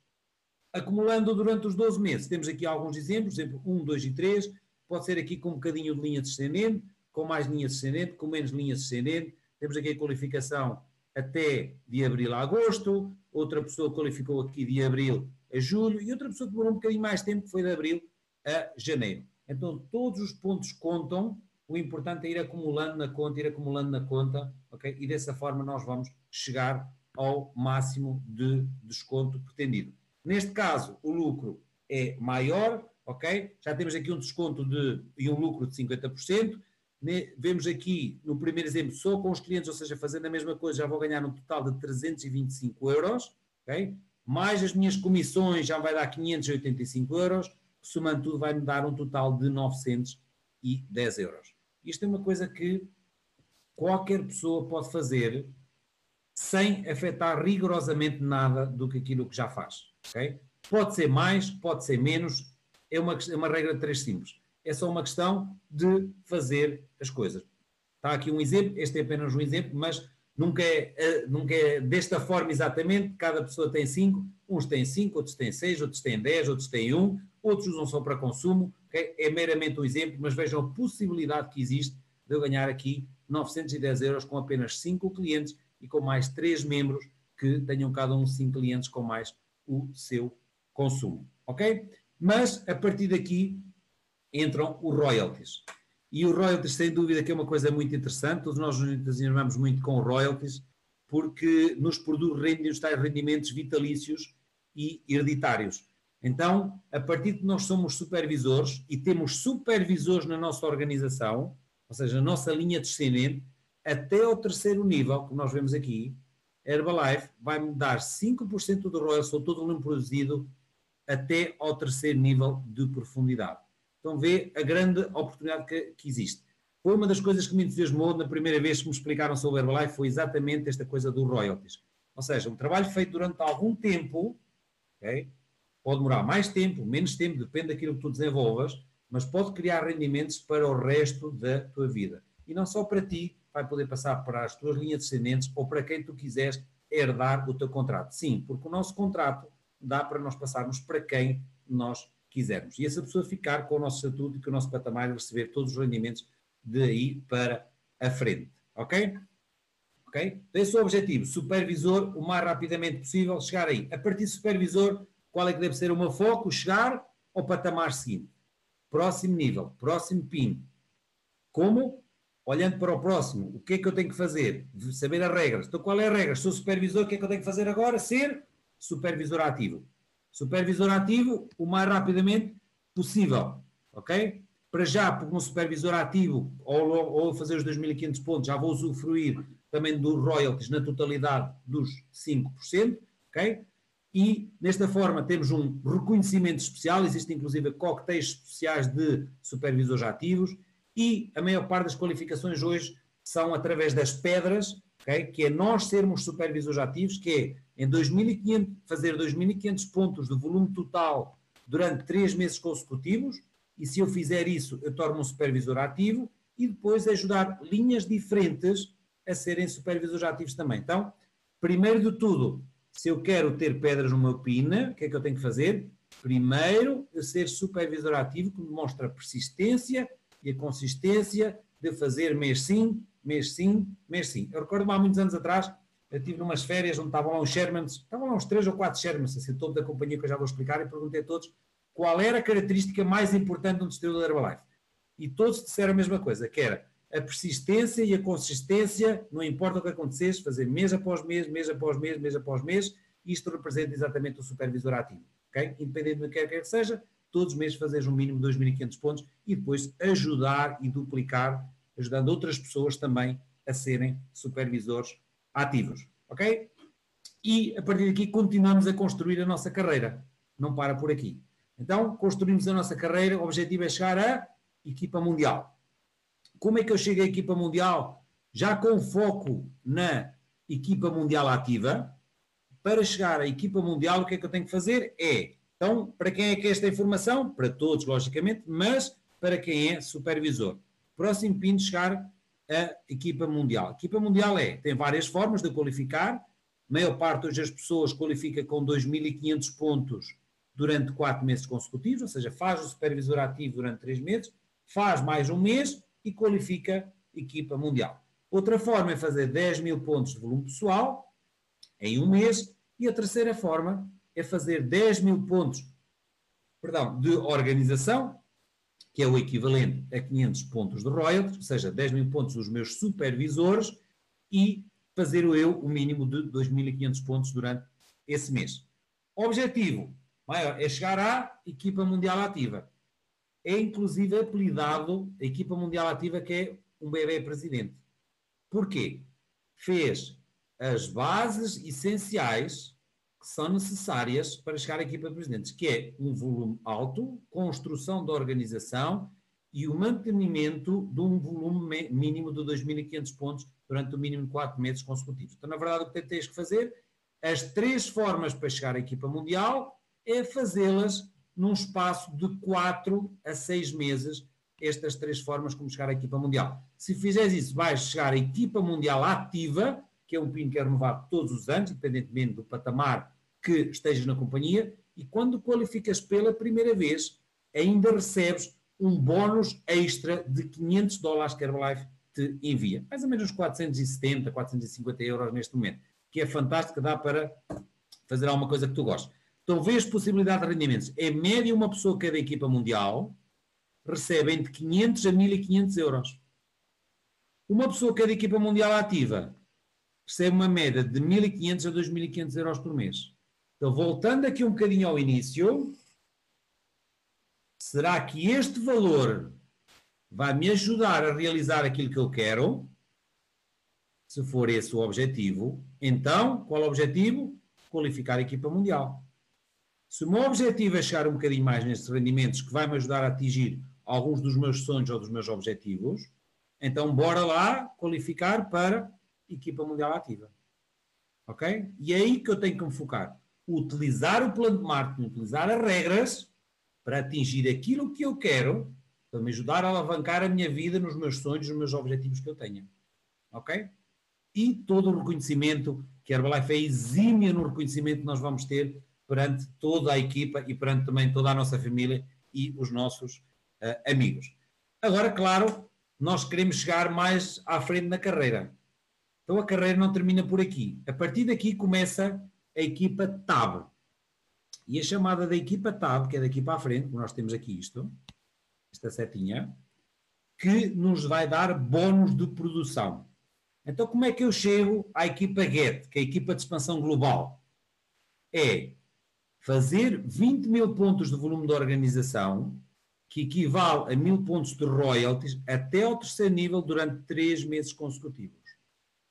acumulando durante os 12 meses, temos aqui alguns exemplos, exemplo 1, 2 e 3, pode ser aqui com um bocadinho de linha descendente, com mais linha descendente, com menos linha descendente. Temos aqui a qualificação até de abril a agosto, outra pessoa qualificou aqui de abril a julho e outra pessoa que demorou um bocadinho mais tempo, que foi de abril a janeiro. Então todos os pontos contam, o importante é ir acumulando na conta, ir acumulando na conta, ok? E dessa forma nós vamos chegar ao máximo de desconto pretendido. Neste caso, o lucro é maior, ok? Já temos aqui um desconto de, e um lucro de 50%. Vemos aqui no primeiro exemplo, só com os clientes, ou seja, fazendo a mesma coisa, já vou ganhar um total de 325 euros, ok? Mais as minhas comissões já vai dar 585 euros, somando tudo vai me dar um total de 910 euros. Isto é uma coisa que qualquer pessoa pode fazer sem afetar rigorosamente nada do que aquilo que já faz, ok? Pode ser mais, pode ser menos, é uma, é uma regra de três simples. É só uma questão de fazer as coisas. Está aqui um exemplo, este é apenas um exemplo, mas nunca é, eh, nunca é desta forma exatamente. Cada pessoa tem cinco, uns têm cinco, outros têm seis, outros têm dez, outros têm um, outros usam só para consumo. Okay? É meramente um exemplo, mas vejam a possibilidade que existe de eu ganhar aqui 910 euros com apenas cinco clientes e com mais três membros que tenham cada um cinco clientes com mais o seu consumo. Ok? Mas a partir daqui entram os royalties. E os royalties, sem dúvida, que é uma coisa muito interessante. Todos nós nos entusiasmamos muito com royalties, porque nos produz rendem os tais rendimentos vitalícios e hereditários. Então, a partir de que nós somos supervisores e temos supervisores na nossa organização, ou seja, na nossa linha descendente, até ao terceiro nível, que nós vemos aqui, Herbalife vai-me dar 5% do royalties ou todo o volume produzido até ao terceiro nível de profundidade. Então vê a grande oportunidade que, que existe. Foi uma das coisas que me entusiasmou na primeira vez que me explicaram sobre Herbalife, foi exatamente esta coisa do royalties. Ou seja, um trabalho feito durante algum tempo, okay, pode demorar mais tempo, menos tempo, depende daquilo que tu desenvolvas, mas pode criar rendimentos para o resto da tua vida. E não só para ti, vai poder passar para as tuas linhas descendentes ou para quem tu quiseres herdar o teu contrato. Sim, porque o nosso contrato dá para nós passarmos para quem nós quisermos. E essa pessoa ficar com o nosso estatuto e com o nosso patamar e receber todos os rendimentos de aí para a frente. Ok? Ok? Então, esse é o objetivo. Supervisor, o mais rapidamente possível, chegar aí. A partir do supervisor, qual é que deve ser o meu foco? Chegar ao patamar seguinte. Próximo nível, próximo PIN. Como? Olhando para o próximo, o que é que eu tenho que fazer? Saber as regras. Então, qual é a regra? Sou supervisor, o que é que eu tenho que fazer agora? Ser supervisor ativo. Supervisor ativo o mais rapidamente possível. Ok? Para já, porque um supervisor ativo, ou, ou fazer os 2.500 pontos, já vou usufruir também dos royalties na totalidade dos 5%. Ok? E, desta forma, temos um reconhecimento especial, existem inclusive coquetéis especiais de supervisores ativos, e a maior parte das qualificações hoje são através das pedras, okay? que é nós sermos supervisores ativos, que é em 2.500, fazer 2.500 pontos de volume total durante três meses consecutivos, e se eu fizer isso, eu torno um supervisor ativo, e depois ajudar linhas diferentes a serem supervisores ativos também. Então, primeiro de tudo, se eu quero ter pedras no meu PIN, o que é que eu tenho que fazer? Primeiro, eu ser supervisor ativo, que mostra a persistência e a consistência de fazer mês sim, mês sim, mês sim. Eu recordo-me há muitos anos atrás, eu estive numas férias onde estavam lá uns Shermans, estavam lá uns três ou quatro Shermans, assim, topo da companhia que eu já vou explicar, e perguntei a todos qual era a característica mais importante de um distribuidor Herbalife. E todos disseram a mesma coisa, que era a persistência e a consistência, não importa o que acontecesse, fazer mês após mês, mês após mês, mês após mês, isto representa exatamente o supervisor ativo, ok? Independente do que quer que seja, todos os meses fazeres um mínimo de 2.500 pontos e depois ajudar e duplicar, ajudando outras pessoas também a serem supervisores ativos, ok? E a partir daqui continuamos a construir a nossa carreira, não para por aqui. Então, construímos a nossa carreira, o objetivo é chegar à equipa mundial como é que eu chego à equipa mundial? Já com foco na equipa mundial ativa. Para chegar à equipa mundial, o que é que eu tenho que fazer? É, então, para quem é que é esta informação? Para todos, logicamente, mas para quem é supervisor. Próximo PIN de chegar à equipa mundial. A equipa mundial é, tem várias formas de qualificar. A maior parte hoje das pessoas qualifica com 2.500 pontos durante quatro meses consecutivos, ou seja, faz o supervisor ativo durante três meses, faz mais um mês e qualifica equipa mundial. Outra forma é fazer 10 mil pontos de volume pessoal em um mês e a terceira forma é fazer 10 mil pontos perdão, de organização, que é o equivalente a 500 pontos de royalties, ou seja, 10 mil pontos dos meus supervisores e fazer eu o mínimo de 2.500 pontos durante esse mês. O objetivo maior é chegar à equipa mundial ativa é inclusive apelidado a equipa mundial ativa que é um bebê presidente. Porquê? Fez as bases essenciais que são necessárias para chegar à equipa de presidentes, que é um volume alto, construção da organização e o mantenimento de um volume mínimo de 2.500 pontos durante o mínimo de 4 meses consecutivos. Então, na verdade, o que tens que fazer, as três formas para chegar à equipa mundial é fazê-las num espaço de 4 a 6 meses, estas três formas como chegar à equipa mundial. Se fizeres isso, vais chegar à equipa mundial ativa, que é um PIN que é renovado todos os anos, independentemente do patamar que estejas na companhia, e quando qualificas pela primeira vez, ainda recebes um bónus extra de 500 dólares que a Herbalife te envia. Mais ou menos 470, 450 euros neste momento, que é fantástico, dá para fazer alguma coisa que tu gostes. Então, vês possibilidade de rendimentos. É média uma pessoa que é da equipa mundial recebe entre 500 a 1500 euros. Uma pessoa que é da equipa mundial ativa recebe uma média de 1500 a 2500 euros por mês. Então, voltando aqui um bocadinho ao início, será que este valor vai me ajudar a realizar aquilo que eu quero? Se for esse o objetivo, então, qual o objetivo? Qualificar a equipa mundial. Se o meu objetivo é chegar um bocadinho mais nestes rendimentos que vai me ajudar a atingir alguns dos meus sonhos ou dos meus objetivos, então bora lá qualificar para equipa mundial ativa. Ok? E é aí que eu tenho que me focar. Utilizar o plano de marketing, utilizar as regras para atingir aquilo que eu quero, para me ajudar a alavancar a minha vida nos meus sonhos, nos meus objetivos que eu tenha. Ok? E todo o reconhecimento, que a Herbalife é exímia no reconhecimento que nós vamos ter perante toda a equipa e perante também toda a nossa família e os nossos uh, amigos. Agora, claro, nós queremos chegar mais à frente na carreira. Então a carreira não termina por aqui. A partir daqui começa a equipa TAB. E a chamada da equipa TAB, que é daqui para a frente, nós temos aqui isto, esta setinha, que nos vai dar bónus de produção. Então, como é que eu chego à equipa GET, que é a equipa de expansão global? É fazer 20 mil pontos de volume de organização, que equivale a mil pontos de royalties, até ao terceiro nível durante três meses consecutivos.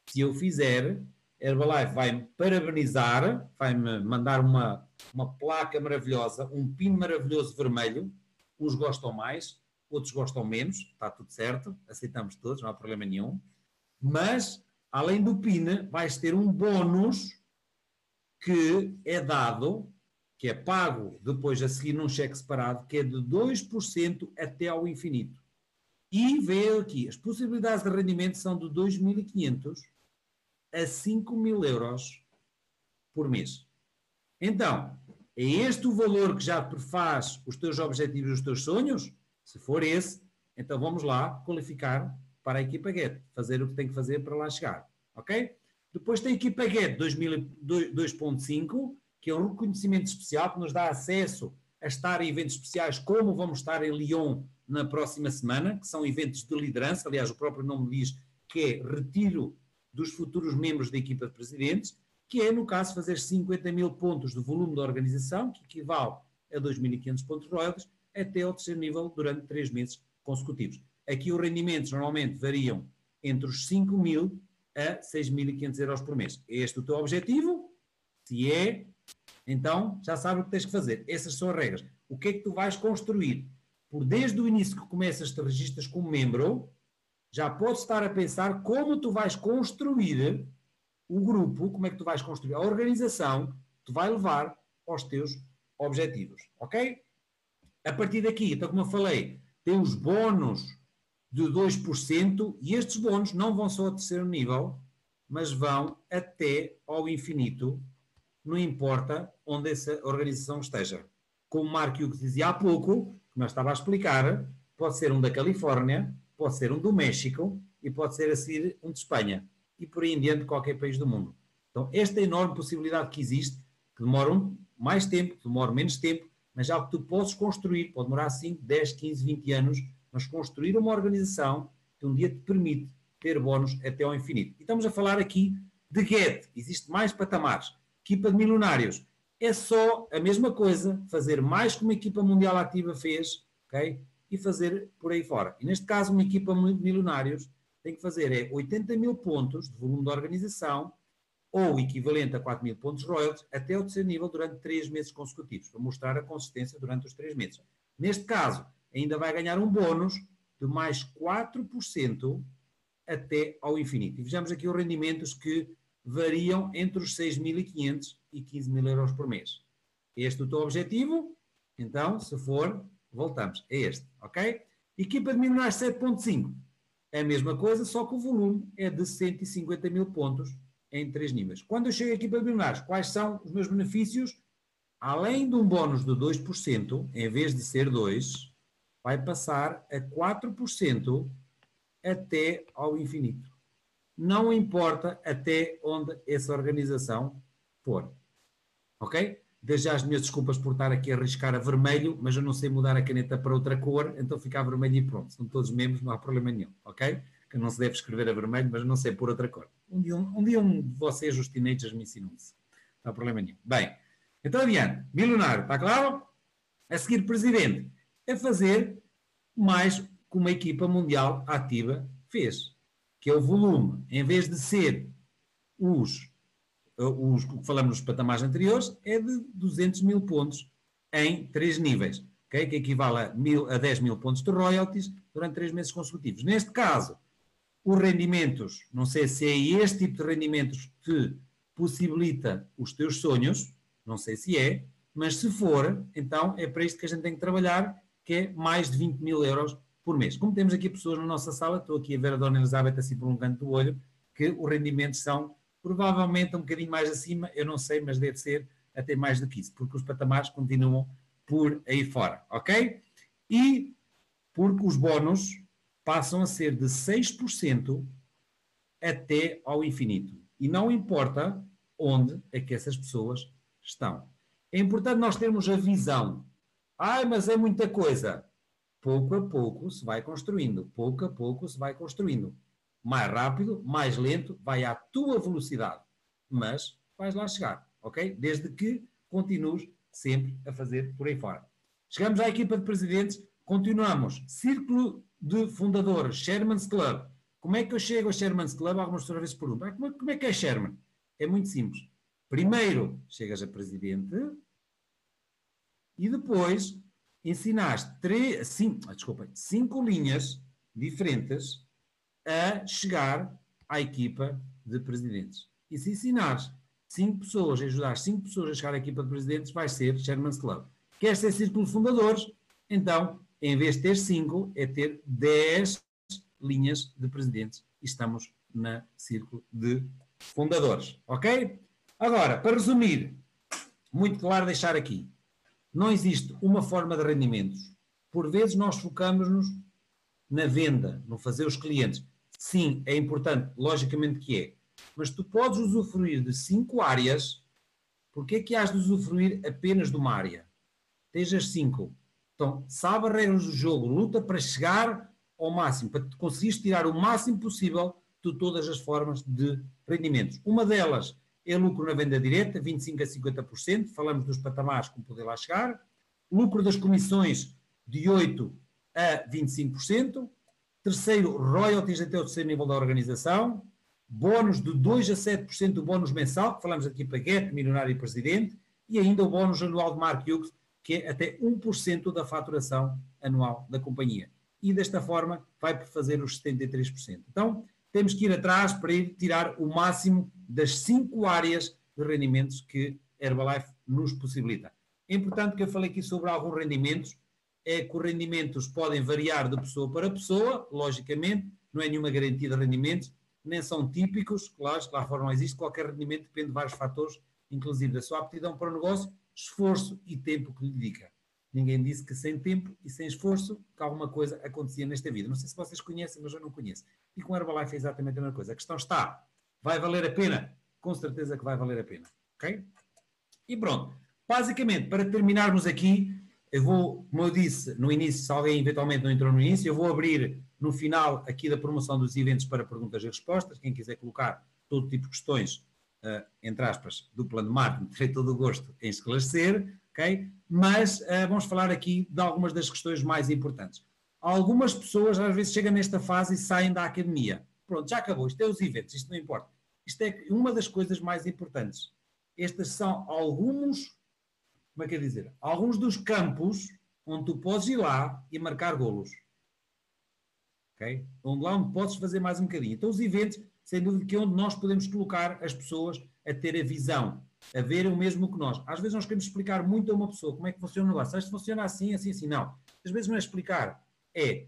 Se eu fizer, Herbalife vai-me parabenizar, vai-me mandar uma, uma placa maravilhosa, um pino maravilhoso vermelho. Uns gostam mais, outros gostam menos, está tudo certo, aceitamos todos, não há problema nenhum. Mas, além do PIN, vais ter um bónus que é dado que é pago depois a seguir num cheque separado, que é de 2% até ao infinito. E vê aqui, as possibilidades de rendimento são de 2.500 a 5.000 euros por mês. Então, é este o valor que já prefaz os teus objetivos e os teus sonhos? Se for esse, então vamos lá qualificar para a equipa GET, fazer o que tem que fazer para lá chegar. Ok? Depois tem a equipa GET 2.5, que é um reconhecimento especial que nos dá acesso a estar em eventos especiais, como vamos estar em Lyon na próxima semana, que são eventos de liderança, aliás, o próprio nome diz que é retiro dos futuros membros da equipa de presidentes, que é, no caso, fazer 50 mil pontos de volume da organização, que equivale a 2.500 pontos royalties, até ao terceiro nível durante três meses consecutivos. Aqui os rendimentos normalmente variam entre os 5 mil a 6.500 euros por mês. É este o teu objetivo? Se é, então, já sabe o que tens que fazer. Essas são as regras. O que é que tu vais construir? Por desde o início que começas, te registras como membro, já podes estar a pensar como tu vais construir o grupo, como é que tu vais construir a organização que tu vai levar aos teus objetivos, ok? A partir daqui, então como eu falei, tem os bónus de 2% e estes bónus não vão só a terceiro nível, mas vão até ao infinito não importa onde essa organização esteja. Como Mark Hughes dizia há pouco, como eu estava a explicar, pode ser um da Califórnia, pode ser um do México e pode ser a seguir um de Espanha e por aí em diante qualquer país do mundo. Então, esta enorme possibilidade que existe, que demora mais tempo, que demora menos tempo, mas é algo que tu podes construir, pode demorar 5, 10, 15, 20 anos, mas construir uma organização que um dia te permite ter bónus até ao infinito. E estamos a falar aqui de GET, existe mais patamares equipa de milionários. É só a mesma coisa, fazer mais que uma equipa mundial ativa fez, ok? E fazer por aí fora. E neste caso, uma equipa de milionários tem que fazer é 80 mil pontos de volume de organização, ou equivalente a 4 mil pontos royalties, até o terceiro nível durante 3 meses consecutivos, para mostrar a consistência durante os 3 meses. Neste caso, ainda vai ganhar um bónus de mais 4% até ao infinito. E vejamos aqui os rendimentos que variam entre os 6.500 e 15.000 euros por mês. Este é o teu objetivo? Então, se for, voltamos. É este, ok? Equipa de milionários 7.5. É a mesma coisa, só que o volume é de 150 mil pontos em três níveis. Quando eu chego à equipa de milionários, quais são os meus benefícios? Além de um bónus de 2%, em vez de ser 2%, vai passar a 4% até ao infinito não importa até onde essa organização for. Ok? Desde já as minhas desculpas por estar aqui a arriscar a vermelho, mas eu não sei mudar a caneta para outra cor, então fica a vermelho e pronto. São todos membros, não há problema nenhum. Ok? Que não se deve escrever a vermelho, mas não sei por outra cor. Um dia um, um, dia um de vocês, os teenagers, me ensinam isso. Não há problema nenhum. Bem, então adiante. Milionário, está claro? A seguir, presidente. É fazer mais que uma equipa mundial ativa fez que é o volume, em vez de ser os, os que falamos nos patamares anteriores, é de 200 mil pontos em três níveis, okay? que equivale a, mil, a 10 mil pontos de royalties durante três meses consecutivos. Neste caso, os rendimentos, não sei se é este tipo de rendimentos que possibilita os teus sonhos, não sei se é, mas se for, então é para isto que a gente tem que trabalhar, que é mais de 20 mil euros por mês. Como temos aqui pessoas na nossa sala, estou aqui a ver a Dona Elizabeth assim por um canto do olho, que os rendimentos são provavelmente um bocadinho mais acima, eu não sei, mas deve ser até mais do que isso, porque os patamares continuam por aí fora, ok? E porque os bónus passam a ser de 6% até ao infinito. E não importa onde é que essas pessoas estão. É importante nós termos a visão. Ai, mas é muita coisa. Pouco a pouco se vai construindo, pouco a pouco se vai construindo. Mais rápido, mais lento, vai à tua velocidade, mas vais lá chegar, ok? Desde que continues sempre a fazer por aí fora. Chegamos à equipa de presidentes, continuamos. Círculo de fundadores, Sherman's Club. Como é que eu chego ao Sherman's Club? Algumas pessoas às vezes perguntam, como é que é Sherman? É muito simples. Primeiro chegas a presidente e depois ensinaste três, cinco, desculpa, cinco linhas diferentes a chegar à equipa de presidentes. E se ensinares cinco pessoas, ajudar cinco pessoas a chegar à equipa de presidentes, vai ser Sherman's Club. Quer ser círculo de fundadores? Então, em vez de ter cinco, é ter dez linhas de presidentes. E estamos na círculo de fundadores. Ok? Agora, para resumir, muito claro deixar aqui, não existe uma forma de rendimentos. Por vezes nós focamos-nos na venda, no fazer os clientes. Sim, é importante, logicamente que é. Mas tu podes usufruir de cinco áreas, porque é que has de usufruir apenas de uma área? Tejas cinco. Então, sabe as regras do jogo, luta para chegar ao máximo, para te conseguires tirar o máximo possível de todas as formas de rendimentos. Uma delas é lucro na venda direta, 25% a 50%, falamos dos patamares como poder lá chegar. Lucro das comissões, de 8% a 25%. Terceiro, royalties até o terceiro nível da organização. Bónus de 2% a 7% do bónus mensal, que falamos aqui para Get, Milionário e Presidente. E ainda o bónus anual de Mark Hughes, que é até 1% da faturação anual da companhia. E desta forma vai fazer os 73%. Então, temos que ir atrás para ir tirar o máximo das cinco áreas de rendimentos que Herbalife nos possibilita. É importante que eu falei aqui sobre alguns rendimentos, é que os rendimentos podem variar de pessoa para pessoa, logicamente, não é nenhuma garantia de rendimentos, nem são típicos, claro, lá fora não existe, qualquer rendimento depende de vários fatores, inclusive da sua aptidão para o negócio, esforço e tempo que lhe dedica. Ninguém disse que sem tempo e sem esforço que alguma coisa acontecia nesta vida. Não sei se vocês conhecem, mas eu não conheço. E com a Herbalife é exatamente a mesma coisa. A questão está, vai valer a pena? Com certeza que vai valer a pena. Ok? E pronto. Basicamente, para terminarmos aqui, eu vou, como eu disse no início, se alguém eventualmente não entrou no início, eu vou abrir no final aqui da promoção dos eventos para perguntas e respostas. Quem quiser colocar todo tipo de questões, uh, entre aspas, do plano de marketing, terei todo o gosto em esclarecer ok? Mas uh, vamos falar aqui de algumas das questões mais importantes. Algumas pessoas às vezes chegam nesta fase e saem da academia. Pronto, já acabou, isto é os eventos, isto não importa. Isto é uma das coisas mais importantes. Estes são alguns, como é que é dizer? Alguns dos campos onde tu podes ir lá e marcar golos. Ok? Onde lá onde podes fazer mais um bocadinho. Então os eventos, sem dúvida que é onde nós podemos colocar as pessoas a ter a visão a ver o mesmo que nós. Às vezes nós queremos explicar muito a uma pessoa como é que funciona o negócio. Isto funciona assim, assim, assim. Não. Às vezes não é explicar, é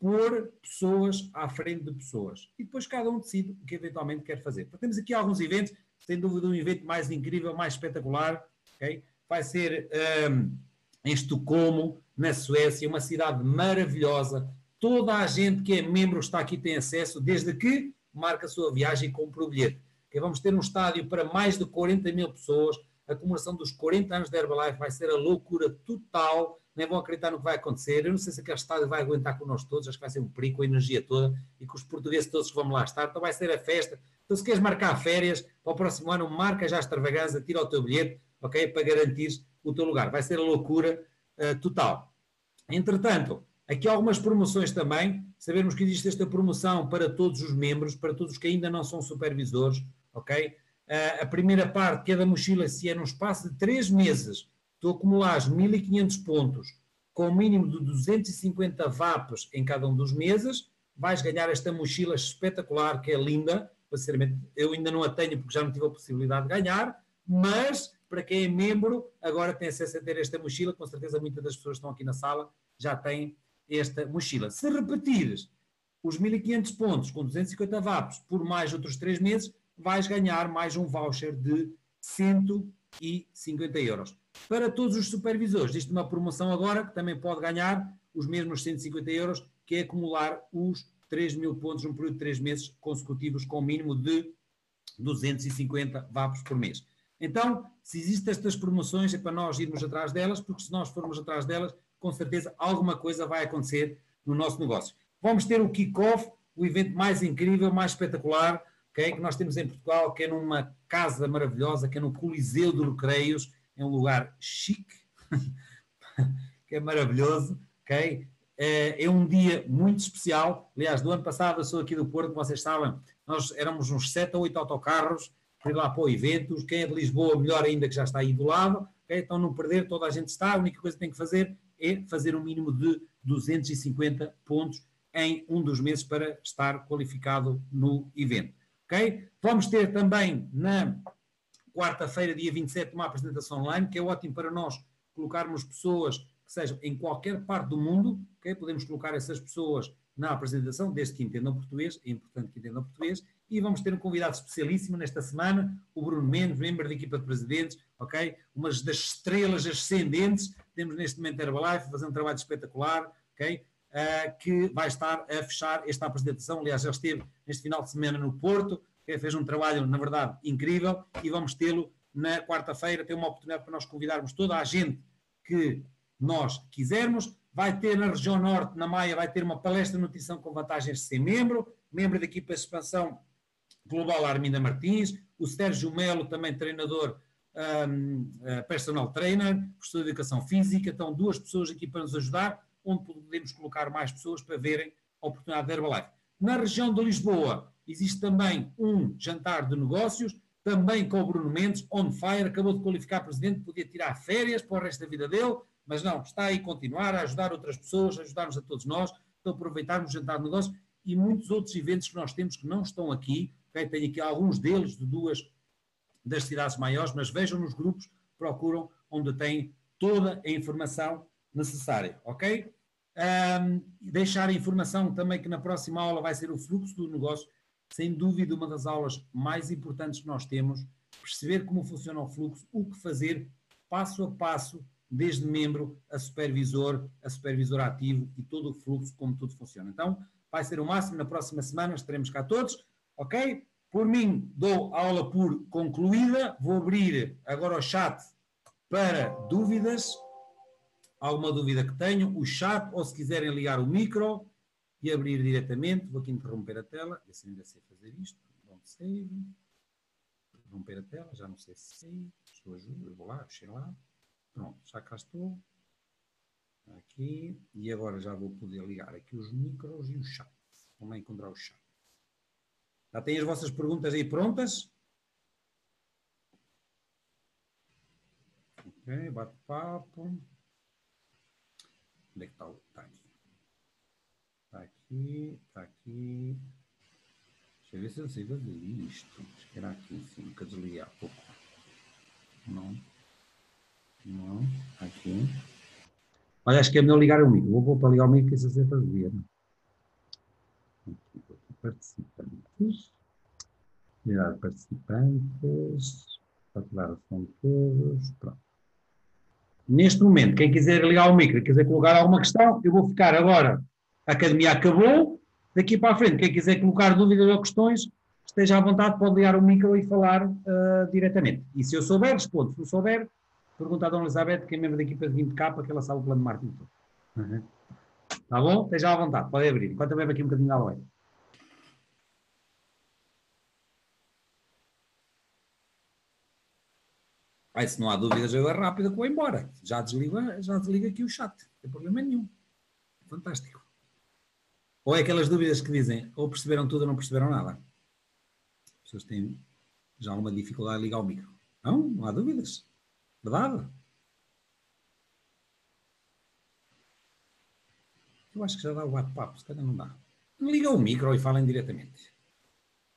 pôr pessoas à frente de pessoas. E depois cada um decide o que eventualmente quer fazer. Então, temos aqui alguns eventos, sem dúvida um evento mais incrível, mais espetacular, okay? vai ser um, em Estocolmo, na Suécia, uma cidade maravilhosa. Toda a gente que é membro está aqui tem acesso, desde que marca a sua viagem e compra o bilhete que vamos ter um estádio para mais de 40 mil pessoas. A comemoração dos 40 anos da Herbalife vai ser a loucura total. Nem vão acreditar no que vai acontecer. Eu não sei se aquele estádio vai aguentar connosco todos. Acho que vai ser um perigo, a energia toda e com os portugueses todos que vão lá estar. Então vai ser a festa. Então, se queres marcar férias para o próximo ano, marca já a extravaganza, tira o teu bilhete, ok? Para garantir o teu lugar. Vai ser a loucura uh, total. Entretanto, Aqui há algumas promoções também. Sabemos que existe esta promoção para todos os membros, para todos que ainda não são supervisores, ok? A primeira parte, cada mochila, se é num espaço de três meses, tu acumulares 1.500 pontos com um mínimo de 250 VAPs em cada um dos meses, vais ganhar esta mochila espetacular, que é linda. Sinceramente, eu ainda não a tenho porque já não tive a possibilidade de ganhar, mas para quem é membro, agora tem acesso a ter esta mochila. Com certeza, muitas das pessoas que estão aqui na sala já têm esta mochila. Se repetires os 1500 pontos com 250 VAPs por mais outros 3 meses, vais ganhar mais um voucher de 150 euros. Para todos os supervisores, existe uma promoção agora que também pode ganhar os mesmos 150 euros, que é acumular os 3 mil pontos num período de 3 meses consecutivos com mínimo de 250 VAPs por mês. Então, se existem estas promoções, é para nós irmos atrás delas, porque se nós formos atrás delas, com certeza alguma coisa vai acontecer no nosso negócio. Vamos ter o kick-off, o evento mais incrível, mais espetacular, okay, que nós temos em Portugal, que é numa casa maravilhosa, que é no Coliseu do Recreios, é um lugar chique, que é maravilhoso, ok? É, é, um dia muito especial. Aliás, do ano passado eu sou aqui do Porto, vocês sabem, nós éramos uns 7 ou 8 autocarros para ir lá para o evento. Quem é de Lisboa, melhor ainda que já está aí do lado. Okay? Então, não perder, toda a gente está. A única coisa que tem que fazer é fazer um mínimo de 250 pontos em um dos meses para estar qualificado no evento. Ok? Vamos ter também na quarta-feira, dia 27, uma apresentação online, que é ótimo para nós colocarmos pessoas que sejam em qualquer parte do mundo, ok? Podemos colocar essas pessoas na apresentação, desde que entendam português, é importante que entendam português, e vamos ter um convidado especialíssimo nesta semana, o Bruno Mendes, membro da equipa de presidentes, ok? Uma das estrelas ascendentes, temos neste momento Herbalife, fazer um trabalho espetacular, ok? Uh, que vai estar a fechar esta apresentação, aliás, já esteve neste final de semana no Porto, fez um trabalho, na verdade, incrível e vamos tê-lo na quarta-feira. Tem uma oportunidade para nós convidarmos toda a gente que nós quisermos. Vai ter na região norte, na Maia, vai ter uma palestra de nutrição com vantagens de ser membro, membro da equipa de expansão global Arminda Martins, o Sérgio Melo, também treinador, um, uh, personal trainer, professor de educação física. Estão duas pessoas aqui para nos ajudar, onde podemos colocar mais pessoas para verem a oportunidade de Herbalife. Na região de Lisboa, Existe também um jantar de negócios, também com o Bruno Mendes, on fire, acabou de qualificar presidente, podia tirar férias para o resto da vida dele, mas não, está aí a continuar a ajudar outras pessoas, a ajudar-nos a todos nós, para aproveitarmos o jantar de negócios e muitos outros eventos que nós temos que não estão aqui, okay? tenho aqui alguns deles de duas das cidades maiores, mas vejam nos grupos, procuram onde têm toda a informação necessária, ok? Um, deixar a informação também que na próxima aula vai ser o fluxo do negócio, sem dúvida, uma das aulas mais importantes que nós temos, perceber como funciona o fluxo, o que fazer passo a passo, desde membro a supervisor, a supervisor ativo e todo o fluxo, como tudo funciona. Então, vai ser o máximo, na próxima semana estaremos cá todos, ok? Por mim, dou a aula por concluída, vou abrir agora o chat para dúvidas, alguma dúvida que tenham, o chat, ou se quiserem ligar o micro, e abrir diretamente. Vou aqui interromper a tela, se ainda sei fazer isto. Don't save. Interromper a tela, já não sei se sei. Estou ajuda, eu vou lá, fechei lá. Pronto, já cá estou. Aqui. E agora já vou poder ligar aqui os micros e o chat. Vamos lá encontrar o chat. Já têm as vossas perguntas aí prontas? Ok, bate-papo. Onde é que está o. Está aqui. Está aqui, está aqui. Deixa eu ver se eu sei fazer isto. Acho que era aqui, sim, que eu desliguei há pouco. Não. Não. Aqui. Olha, acho que é melhor ligar o micro. Vou, vou para ligar o micro que isso é fazer. Aqui, aqui, participantes. Participantes. Ativar o som de todos. Pronto. Neste momento, quem quiser ligar o micro, quiser colocar alguma questão, eu vou ficar agora a academia acabou, daqui para a frente, quem quiser colocar dúvidas ou questões, esteja à vontade, pode ligar o micro e falar uh, diretamente. E se eu souber, respondo. Se não souber, pergunta à Dona Elizabeth, que é membro da equipa de 20K, que ela sabe o plano de marketing. Uhum. Bom? Esteja à vontade, pode abrir. Enquanto eu bebo aqui um bocadinho de aloe. Aí, se não há dúvidas, eu é rápido que vou embora. Já desligo, já desligo aqui o chat. Não tem problema nenhum fantástico. Ou é aquelas dúvidas que dizem ou perceberam tudo ou não perceberam nada. As pessoas têm já alguma dificuldade em ligar o micro. Não, não há dúvidas. Verdade. Eu acho que já dá o bate-papo, se calhar não dá. Liga o micro e falem diretamente.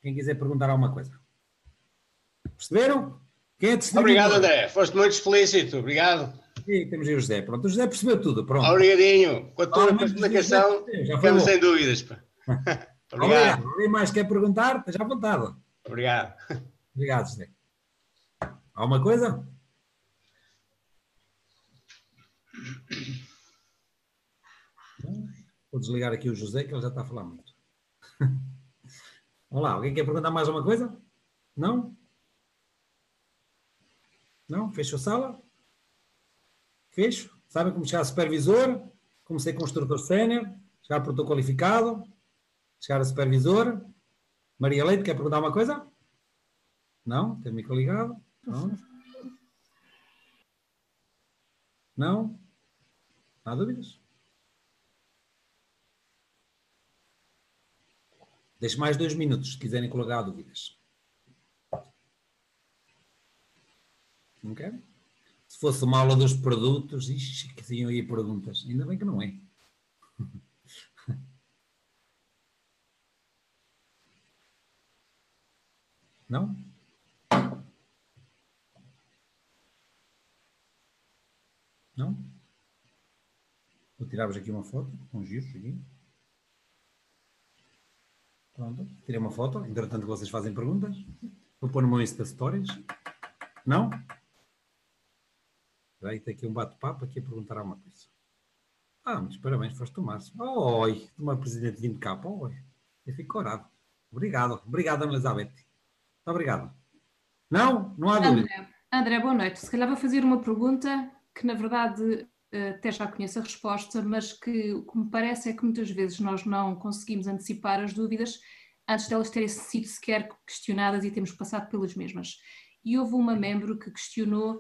Quem quiser perguntar alguma coisa. Perceberam? Quem é Obrigado, André. Foste muito explícito. Obrigado. E temos aí o José. Pronto, o José percebeu tudo. Pronto. Obrigadinho. Com a tua ah, explicação, ficamos sem dúvidas. Obrigado. Alguém mais quer perguntar? Esteja à vontade. Obrigado. Obrigado, José. Alguma coisa? Vou desligar aqui o José, que ele já está a falar muito. Olá, alguém quer perguntar mais alguma coisa? Não? Não? Fecho a sala? Fecho? Sabem como chegar a supervisor? Como ser construtor sénior? Chegar produtor qualificado? Chegar a supervisor? Maria Leite, quer perguntar uma coisa? Não? Tem micro ligado? Não? Não? Não há dúvidas? Deixe mais dois minutos, se quiserem colocar dúvidas. Não querem? Se fosse uma aula dos produtos, ixi, que tinham aí perguntas. Ainda bem que não é. Não? Não? Vou tirar-vos aqui uma foto, com giros aqui. Pronto, tirei uma foto, entretanto vocês fazem perguntas. Vou pôr no meu Insta Stories. Não? Aí tem aqui um bate-papo aqui a perguntar alguma coisa. Ah, mas parabéns, foste o Márcio. Oi, uma presidente de capa. Oi, eu fico corado. Obrigado, obrigado, Ana Elizabeth. Muito obrigado. Não? Não há dúvida. André, André, boa noite. Se calhar vou fazer uma pergunta que, na verdade, eh, até já conheço a resposta, mas que o que me parece é que muitas vezes nós não conseguimos antecipar as dúvidas antes delas terem sido sequer questionadas e temos passado pelas mesmas. E houve uma membro que questionou,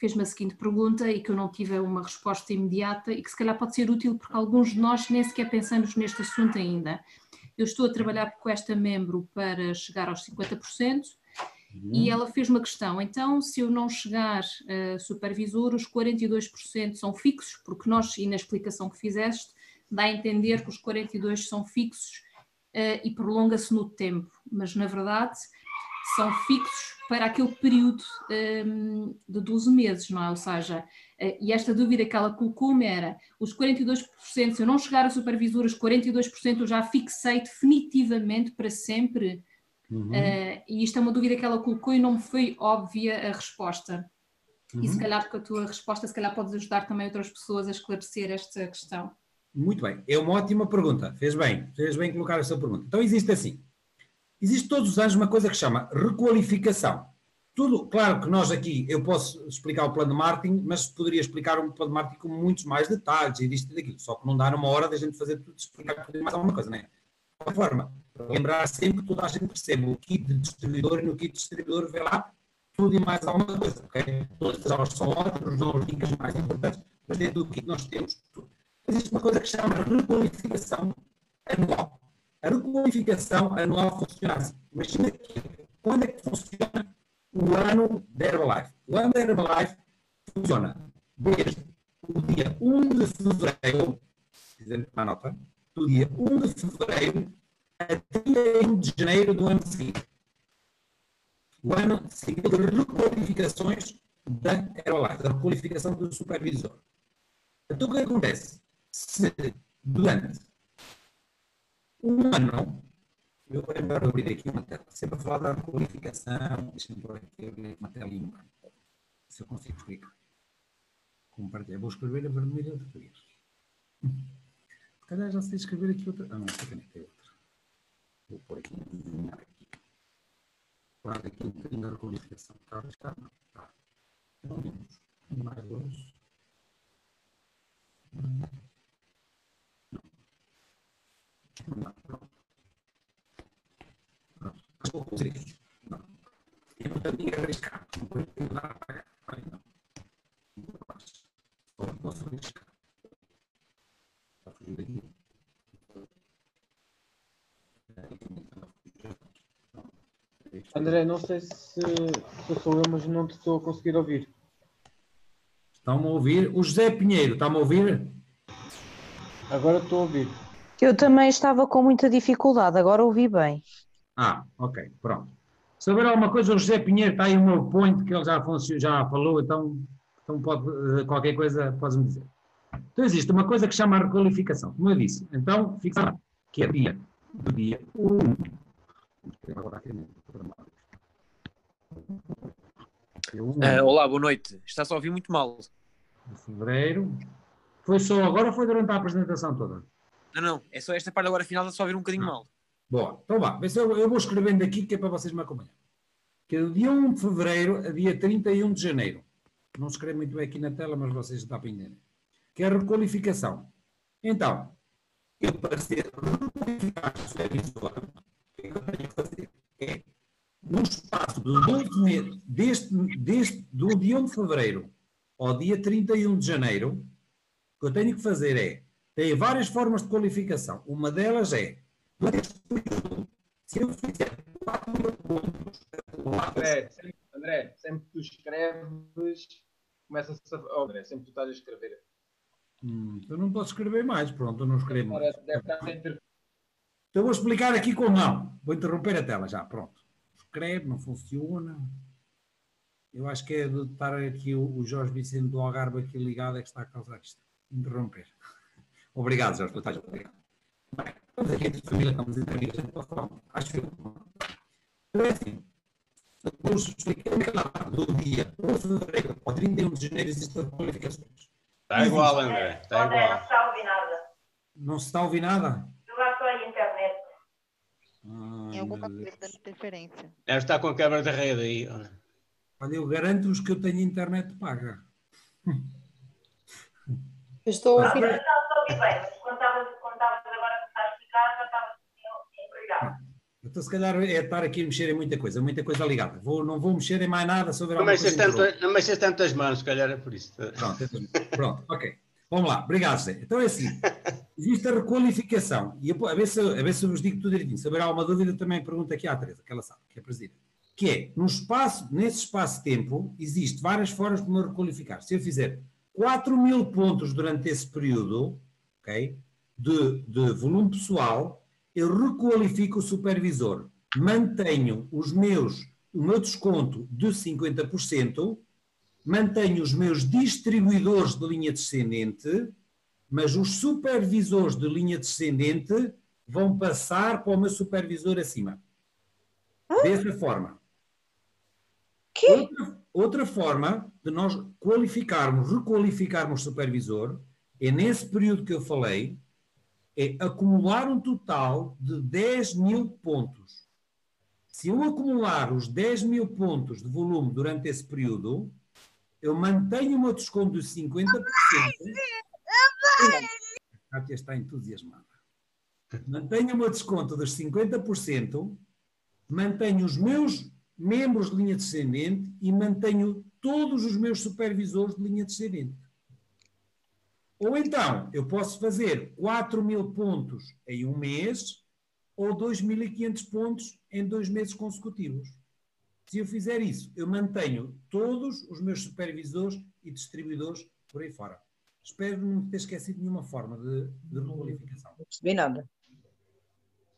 fez-me a seguinte pergunta e que eu não tive uma resposta imediata e que se calhar pode ser útil porque alguns de nós nem sequer pensamos neste assunto ainda. Eu estou a trabalhar com esta membro para chegar aos 50%, e ela fez uma questão, então se eu não chegar a supervisor, os 42% são fixos, porque nós, e na explicação que fizeste, dá a entender que os 42% são fixos uh, e prolonga-se no tempo, mas na verdade são fixos para aquele período um, de 12 meses, não é? Ou seja, uh, e esta dúvida que ela colocou-me era, os 42%, se eu não chegar a supervisor, os 42% eu já fixei definitivamente para sempre Uhum. Uh, e isto é uma dúvida que ela colocou e não me foi óbvia a resposta. Uhum. E se calhar com a tua resposta, se calhar podes ajudar também outras pessoas a esclarecer esta questão. Muito bem, é uma ótima pergunta. Fez bem, fez bem colocar essa pergunta. Então existe assim. Existe todos os anos uma coisa que se chama requalificação. Tudo, claro que nós aqui, eu posso explicar o plano de marketing, mas poderia explicar um plano de marketing com muitos mais detalhes e disto e daquilo. Só que não dá numa hora da gente fazer tudo, explicar tudo mais alguma coisa, não é? De qualquer forma, lembrar sempre que toda a gente percebe o kit de distribuidor e no kit de distribuidor vê lá tudo e mais alguma coisa, ok? Todas as aulas são ótimas, não as dicas mais importantes, mas dentro do kit nós temos tudo. Existe uma coisa que se chama requalificação anual. A requalificação anual funciona assim. Imagina que quando é que funciona o ano da Herbalife? O ano da Herbalife funciona desde o dia 1 de fevereiro, dizendo uma nota, do dia 1 de fevereiro a 31 de janeiro do ano seguinte. O ano seguinte requalificações da Herbalife, da requalificação do supervisor. Então, o que acontece? Se durante um ano, eu vou agora abrir aqui uma tela, sempre falar da requalificação, deixa-me pôr aqui uma telinha, se eu consigo explicar. Compartilhar. Vou escrever a vermelha de português. Se calhar já sei escrever aqui outra. Ah, não, esta caneta é outra. Vou pôr aqui, desenhar aqui. Claro, aqui um bocadinho da requalificação. Está a arriscar? Não. Está. Mais longe. Não. Não. Não. Não. Eu não tenho arriscar. Não vou dar a pagar. Falei, não. Não posso. Não posso arriscar. Está fugindo aqui. André, não sei se, se sou eu, mas não te estou a conseguir ouvir. Estão-me a ouvir? O José Pinheiro, está-me a ouvir? Agora estou a ouvir. Eu também estava com muita dificuldade, agora ouvi bem. Ah, ok, pronto. Se houver alguma coisa, o José Pinheiro está aí o meu point que ele já, já falou, então, então pode, eh, qualquer coisa podes-me dizer. Então existe uma coisa que chama a requalificação, como eu disse. Então, fixa que é dia do dia 1. Uh, olá, boa noite. Está-se a ouvir muito mal. De fevereiro. Foi só agora ou foi durante a apresentação toda? Não, não. É só esta parte agora final, está-se a ouvir um bocadinho mal. Boa. Então vá. Eu, vou escrevendo aqui que é para vocês me acompanharem. Que é do dia 1 de fevereiro a dia 31 de janeiro. Não se escreve muito bem aqui na tela, mas vocês estão a entender. Que é a requalificação. Então, eu para ser requalificado supervisor, o que eu tenho que fazer? É, no espaço de 12 meses, deste, deste, do dia 1 de fevereiro ao dia 31 de janeiro, o que eu tenho que fazer é, tem várias formas de qualificação. Uma delas é, se eu fizer 4 mil pontos... André, sempre, André, sempre que tu escreves, começa-se a... Oh, André, sempre que tu estás a escrever. Hum, eu não posso escrever mais, pronto, eu não escrevo mais. Então eu vou explicar aqui como não. Vou interromper a tela já, pronto. Escreve, não funciona. Eu acho que é de estar aqui o, Jorge Vicente do Algarve aqui ligado é que está a causar isto. Interromper. Obrigado, Jorge, por estás obrigado. Bem, estamos aqui de família, estamos entre amigos, gente pode falar. Acho que então é assim. Depois expliquei lá do dia 1 de fevereiro ao 31 de janeiro existem qualificações. Está igual, André. Está igual. Não se está a ouvir nada. Não se está a ouvir nada? Eu lá só a internet. Ai, Tem alguma coisa de interferência. Deve estar com a câmera da rede aí. Olha. Olha, eu garanto-vos que eu tenho internet paga. Eu estou a ouvir. Não, estou a ouvir bem, mas quando estavas agora a explicar, já estava empregado. Então, se calhar, é estar aqui a mexer em muita coisa, muita coisa ligada. Vou, não vou mexer em mais nada sobre não mexes tanto, Não mexes tantas mãos, se calhar é por isso. Pronto, então, pronto, ok. Vamos lá, obrigado, Zé. Então é assim: existe a requalificação. E a ver, se, a ver se eu vos digo tudo direitinho. Se houver alguma dúvida, também pergunto aqui à Teresa, que ela sabe, que é presidente que é, no espaço, nesse espaço-tempo, existe várias formas de me requalificar. Se eu fizer 4 mil pontos durante esse período, ok, de, de volume pessoal, eu requalifico o supervisor, mantenho os meus, o meu desconto de 50%, mantenho os meus distribuidores de linha descendente, mas os supervisores de linha descendente vão passar para o meu supervisor acima. Dessa forma. Outra, outra forma de nós qualificarmos, requalificarmos supervisor, é nesse período que eu falei, é acumular um total de 10 mil pontos. Se eu acumular os 10 mil pontos de volume durante esse período, eu mantenho o meu desconto de 50%. A Kátia está entusiasmada. Mantenho o meu desconto dos 50%, mantenho os meus membros de linha descendente e mantenho todos os meus supervisores de linha descendente. Ou então, eu posso fazer 4 mil pontos em um mês ou 2.500 pontos em dois meses consecutivos. Se eu fizer isso, eu mantenho todos os meus supervisores e distribuidores por aí fora. Espero não ter esquecido nenhuma forma de, de requalificação. Não percebi nada.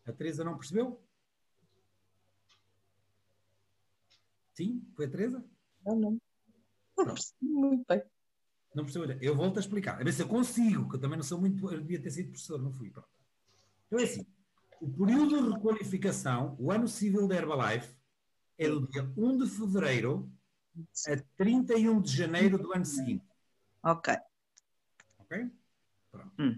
A Teresa não percebeu? Sim? Foi a Teresa? Não, não. Não percebi muito bem. Não percebeu? Eu volto a explicar. A ver se eu consigo, que eu também não sou muito. Eu devia ter sido professor, não fui. Pronto. Então é assim: o período de requalificação, o ano civil da Herbalife, é do dia 1 de fevereiro a 31 de janeiro do ano seguinte. Ok. Ok? Pronto. Hum.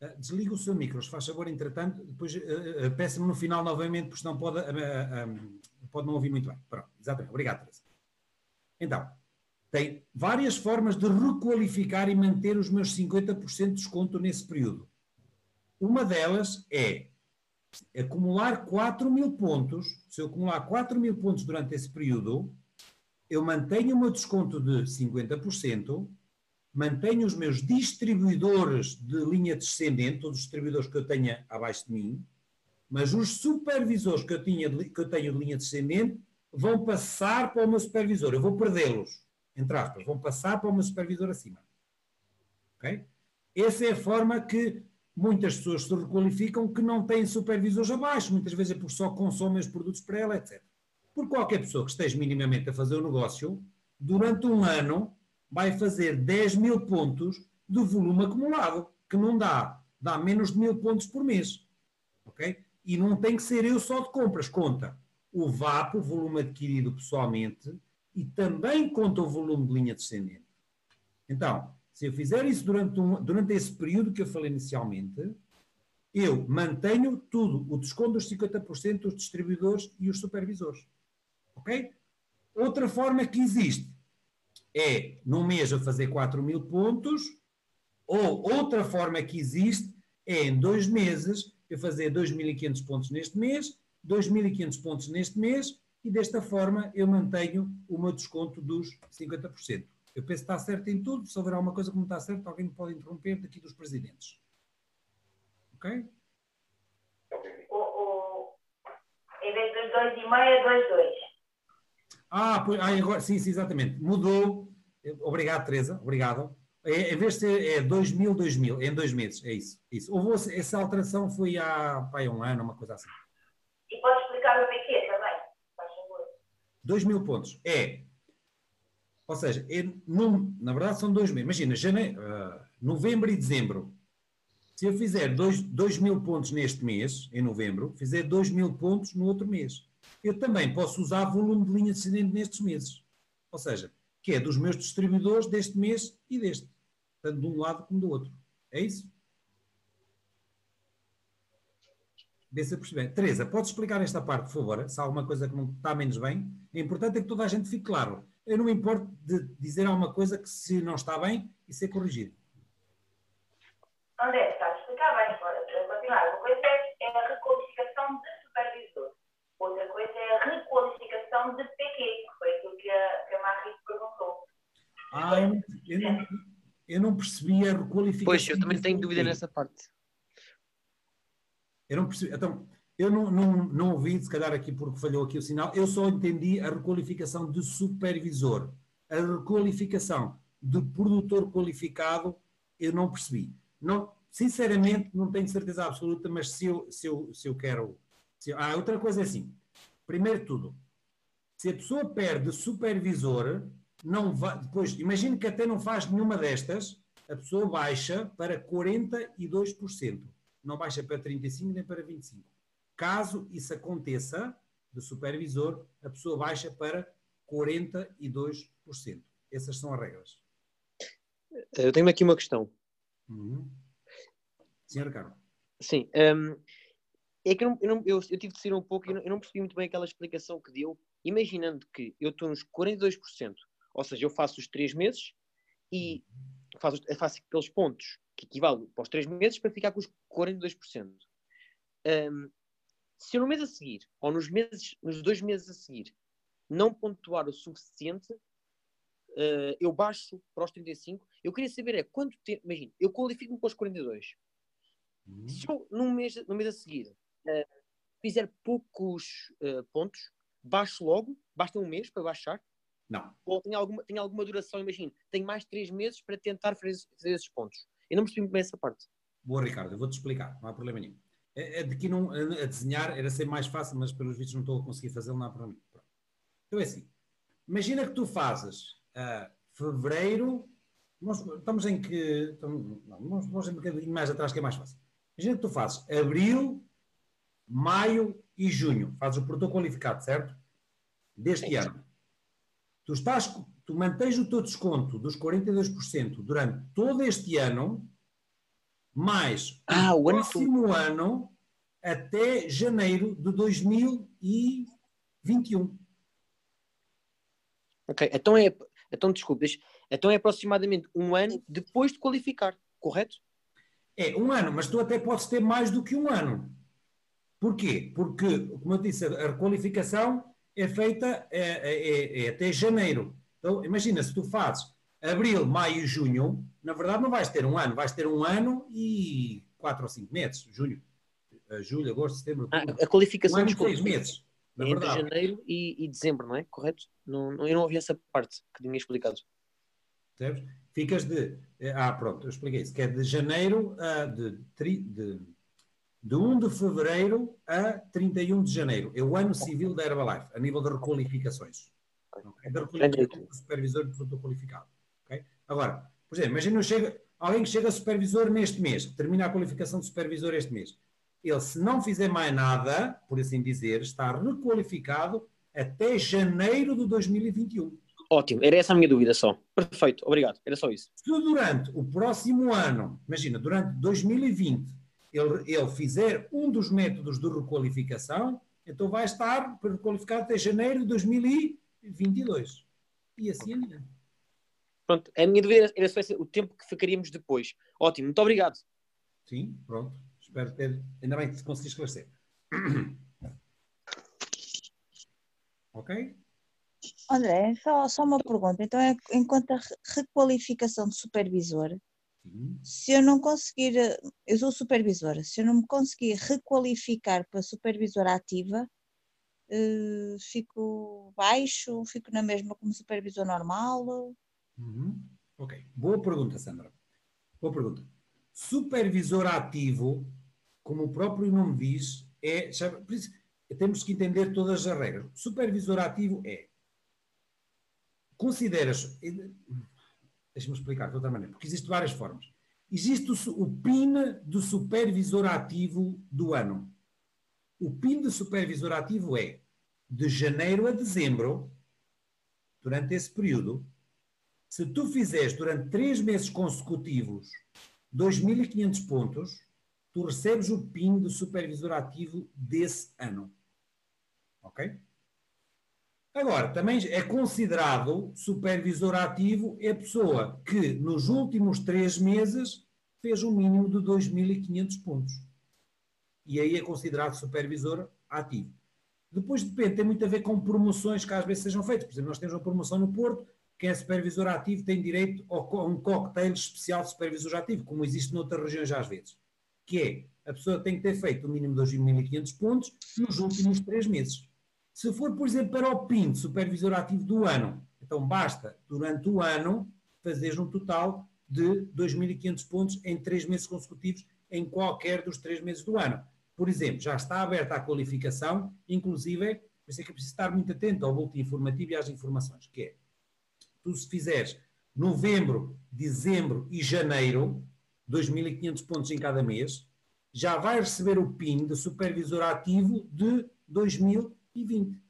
Uh, desliga o seu micro, se faz favor, entretanto, depois uh, uh, peça-me no final novamente, porque senão pode pode não ouvir muito bem. Pronto, exatamente. Obrigado, Teresa. Então, tem várias formas de requalificar e manter os meus 50% de desconto nesse período. Uma delas é acumular 4 mil pontos. Se eu acumular 4 mil pontos durante esse período, eu mantenho o meu desconto de 50%, mantenho os meus distribuidores de linha descendente, todos os distribuidores que eu tenha abaixo de mim, Mas os supervisores que eu, tinha, que eu tenho de linha descendente vão passar para o meu supervisor. Eu vou perdê-los, entre aspas, vão passar para o meu supervisor acima. Ok? Essa é a forma que muitas pessoas se requalificam que não têm supervisores abaixo, muitas vezes é porque só consomem os produtos para ela, etc. Por qualquer pessoa que esteja minimamente a fazer o negócio, durante um ano vai fazer 10 mil pontos de volume acumulado, que não dá, dá menos de mil pontos por mês. Ok? E não tem que ser eu só de compras, conta o VAP, o volume adquirido pessoalmente, e também conta o volume de linha descendente. Então, se eu fizer isso durante, um, durante esse período que eu falei inicialmente, eu mantenho tudo, o desconto dos 50% dos distribuidores e os supervisores. Ok? Outra forma que existe é, num mês, eu fazer 4 mil pontos, ou outra forma que existe é, em dois meses, eu fazer 2.500 pontos neste mês, 2.500 pontos neste mês, e desta forma eu mantenho o meu desconto dos 50%. Eu penso que está certo em tudo. Se houver alguma coisa que não está certo, alguém me pode interromper daqui dos presidentes. Ok? O, o, em vez dos 2,5 é 2,2. Ah, pois, ah, agora, sim, sim, exatamente. Mudou. Obrigado, Teresa. Obrigado. É, em vez de ser é 2000, 2000, em dois meses, é isso. isso. Houve essa alteração foi há pai, um ano, uma coisa assim. E pode explicar o porquê também, faz favor. 2 mil pontos. É ou seja, é num, na verdade são dois meses. Imagina, janeiro, uh, novembro e dezembro. Se eu fizer 2 mil pontos neste mês, em novembro, fizer 2 mil pontos no outro mês. Eu também posso usar volume de linha descendente nestes meses. Ou seja, que é dos meus distribuidores deste mês e deste. Tanto de um lado como do outro. É isso? Vê se perceber. Teresa, podes explicar esta parte, por favor? Se há alguma coisa que não está menos bem. É importante é que toda a gente fique claro eu não me importo de dizer alguma coisa que se não está bem e ser corrigido. André, está a explicar bem agora. Para continuar, uma coisa é, é a requalificação de supervisor, outra coisa é a requalificação de PQ, que foi aquilo que a, que a Marri perguntou. Ah, eu não, eu, não, eu não percebi a requalificação. Pois, eu também tenho dúvida nessa parte. Eu não percebi. Então, eu não, não, não ouvi, se calhar aqui porque falhou aqui o sinal, eu só entendi a requalificação de supervisor. A requalificação de produtor qualificado, eu não percebi. Não, sinceramente, não tenho certeza absoluta, mas se eu, se eu, se eu quero. Se eu, ah, outra coisa é assim: primeiro de tudo, se a pessoa perde supervisor, não vai, depois, imagine que até não faz nenhuma destas, a pessoa baixa para 42%. Não baixa para 35% nem para 25%. Caso isso aconteça, de supervisor, a pessoa baixa para 42%. Essas são as regras. Eu tenho aqui uma questão. Uhum. Senhor Carlos. Sim. Um, é que eu, não, eu, não, eu, eu, tive de sair um pouco e eu, eu não percebi muito bem aquela explicação que deu, imaginando que eu estou nos 42%, ou seja, eu faço os 3 meses e faço, faço aqueles pontos que equivalem para os 3 meses para ficar com os 42%. Um, se eu no mês a seguir, ou nos, meses, nos dois meses a seguir, não pontuar o suficiente, uh, eu baixo para os 35. Eu queria saber é quanto tempo. Imagina, eu qualifico-me para os 42. Uhum. Se eu no mês, no mês a seguir uh, fizer poucos uh, pontos, baixo logo, basta um mês para baixar. Não. Ou tem alguma, tem alguma duração, imagino, tenho mais três meses para tentar fazer, fazer esses pontos. Eu não percebi bem essa parte. Boa, Ricardo, eu vou-te explicar, não há problema nenhum. É, é de que não, a desenhar era ser mais fácil, mas pelos vistos não estou a conseguir fazê-lo, não há problema. Então é assim, imagina que tu fazes uh, fevereiro, nós, estamos em que, estamos, não, nós, um bocadinho mais atrás que é mais fácil. Imagina que tu fazes abril, maio e junho, fazes o produtor qualificado, certo? Deste ano. Tu, estás, tu mantens o teu desconto dos 42% durante todo este ano, mais ah, o próximo ano até janeiro de 2021. Ok, então é, então desculpas, então é aproximadamente um ano depois de qualificar, correto? É, um ano, mas tu até podes ter mais do que um ano. Porquê? Porque, como eu disse, a requalificação é feita é, é, é, é até janeiro. Então, imagina, se tu fazes abril, maio e junho, na verdade não vais ter um ano, vais ter um ano e quatro ou cinco meses, junho. uh, julho, agosto, setembro. Ah, a qualificação um dos seis meses. é entre janeiro e, e, dezembro, não é? Correto? Não, eu não ouvi essa parte que tinha explicado. Percebes? Ficas de. Eh, ah, pronto, eu expliquei isso. Que é de janeiro a. de, de, de 1 de fevereiro a 31 de janeiro. É o ano civil da Herbalife, a nível de requalificações. Okay? Da requalificação do supervisor de produto qualificado. Okay? Agora, por exemplo, imagina chega, alguém que chega a supervisor neste mês, termina a qualificação de supervisor este mês. Ele, se não fizer mais nada, por assim dizer, está requalificado até janeiro de 2021. Ótimo, era essa a minha dúvida só. Perfeito, obrigado, era só isso. Se durante o próximo ano, imagina, durante 2020, ele, ele fizer um dos métodos de requalificação, então vai estar requalificado até janeiro de 2022. E assim adiante. Pronto, a minha dúvida era só o tempo que ficaríamos depois. Ótimo, muito obrigado. Sim, pronto. Espero ter. Ainda bem que consegui esclarecer. ok? André, só, só uma pergunta. Então, é, enquanto a requalificação de supervisor, Sim. se eu não conseguir, eu sou supervisora, se eu não me conseguir requalificar para supervisora ativa, uh, fico baixo, fico na mesma como supervisor normal? Uhum. Ok, boa pergunta, Sandra. Boa pergunta. Supervisor ativo, como o próprio nome diz, é. isso, temos que entender todas as regras. Supervisor ativo é consideras. Deixa-me explicar de outra maneira, porque existem várias formas. Existe o, o PIN do supervisor ativo do ano. O PIN do supervisor ativo é de janeiro a dezembro, durante esse período, se tu fizeres durante três meses consecutivos 2.500 pontos, tu recebes o PIN do supervisor ativo desse ano. Ok? Agora, também é considerado supervisor ativo é a pessoa que nos últimos três meses fez um mínimo de 2.500 pontos. E aí é considerado supervisor ativo. Depois depende, tem muito a ver com promoções que às vezes sejam feitas. Por exemplo, nós temos uma promoção no Porto, quem é supervisor ativo tem direito a um cocktail especial de supervisor ativo, como existe noutras regiões às vezes. Que é, a pessoa tem que ter feito o mínimo de 2.500 pontos nos últimos três meses. Se for, por exemplo, para o PIN, supervisor ativo do ano, então basta, durante o ano, fazeres um total de 2.500 pontos em três meses consecutivos em qualquer dos três meses do ano. Por exemplo, já está aberta a qualificação, inclusive, por isso é que é preciso estar muito atento ao boletim informativo e às informações, que é, tu se fizeres novembro, dezembro e janeiro, 2.500 pontos em cada mês, já vai receber o PIN de supervisor ativo de 2000 2020.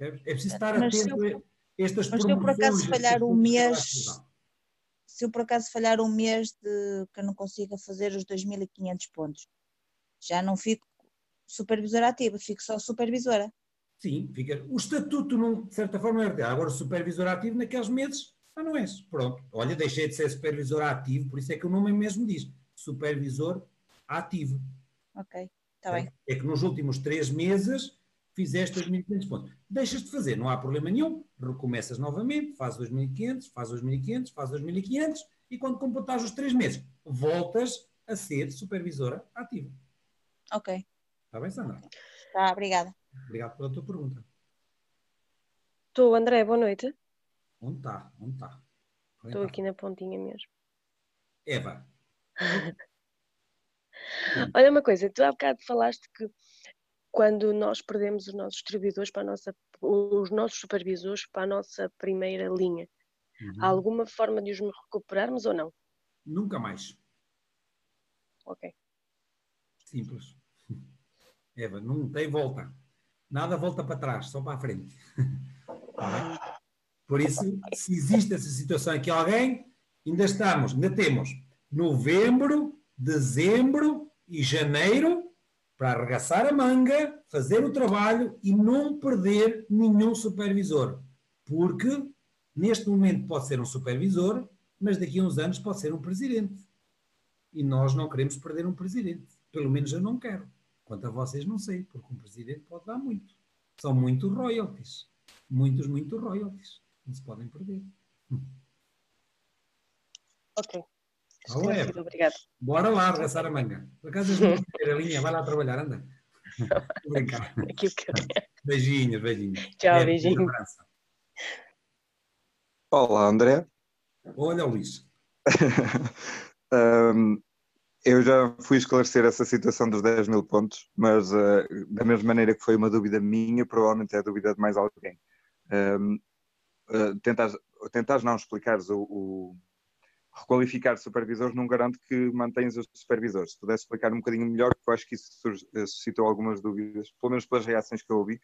É preciso estar mas atento eu, a estas Mas se eu por acaso falhar um mês, se eu por acaso falhar um mês de que eu não consiga fazer os 2.500 pontos, já não fico supervisora ativa, fico só supervisora. Sim, fica. O estatuto, de certa forma, é agora supervisor ativo naqueles meses, ah, não és. Pronto. Olha, deixei de ser supervisor ativo, por isso é que o nome mesmo diz supervisor ativo. Ok. Está bem. É que nos últimos três meses fizeste 2.500 pontos. Deixas de fazer, não há problema nenhum. Recomeças novamente, faz 2.500, faz 2.500, faz 2.500 e quando completares os três meses, voltas a ser supervisora ativa. Ok. Está bem, Sandra? Tá, obrigada. Obrigado pela tua pergunta. Estou, André, boa noite. Onde está? Onde está? Estou aqui na pontinha mesmo. Eva. Olha uma coisa, tu há bocado falaste que quando nós perdemos os nossos distribuidores para a nossa, os nossos supervisores para a nossa primeira linha, uhum. há alguma forma de os recuperarmos ou não? Nunca mais. Ok. Simples. Eva, não tem volta. Nada volta para trás, só para a frente. Tá Por isso, se existe essa situação aqui alguém, ainda estamos, ainda temos novembro, dezembro e janeiro para arregaçar a manga, fazer o trabalho e não perder nenhum supervisor. Porque neste momento pode ser um supervisor, mas daqui a uns anos pode ser um presidente. E nós não queremos perder um presidente. Pelo menos eu não quero. Quanto a vocês, não sei, porque um presidente pode dar muito. São muitos royalties. Muitos, muitos royalties. Não se podem perder. Ok. Acho é. Obrigada. Bora lá, arregaçar a manga. Por acaso és a linha, vai lá trabalhar, anda. Brincar. Beijinhos, beijinhos. Tchau, é, beijinho. Olá, André. Olha, Luís. um, eu já fui esclarecer essa situação dos 10 mil pontos, mas uh, da mesma maneira que foi uma dúvida minha, provavelmente é a dúvida de mais alguém. Um, uh, tentares, tentares não explicares o, o requalificar supervisores não garante que mantenhas os supervisores. Se pudesse explicar um bocadinho melhor, porque eu acho que isso eh, suscitou algumas dúvidas, pelo menos pelas reações que eu ouvi.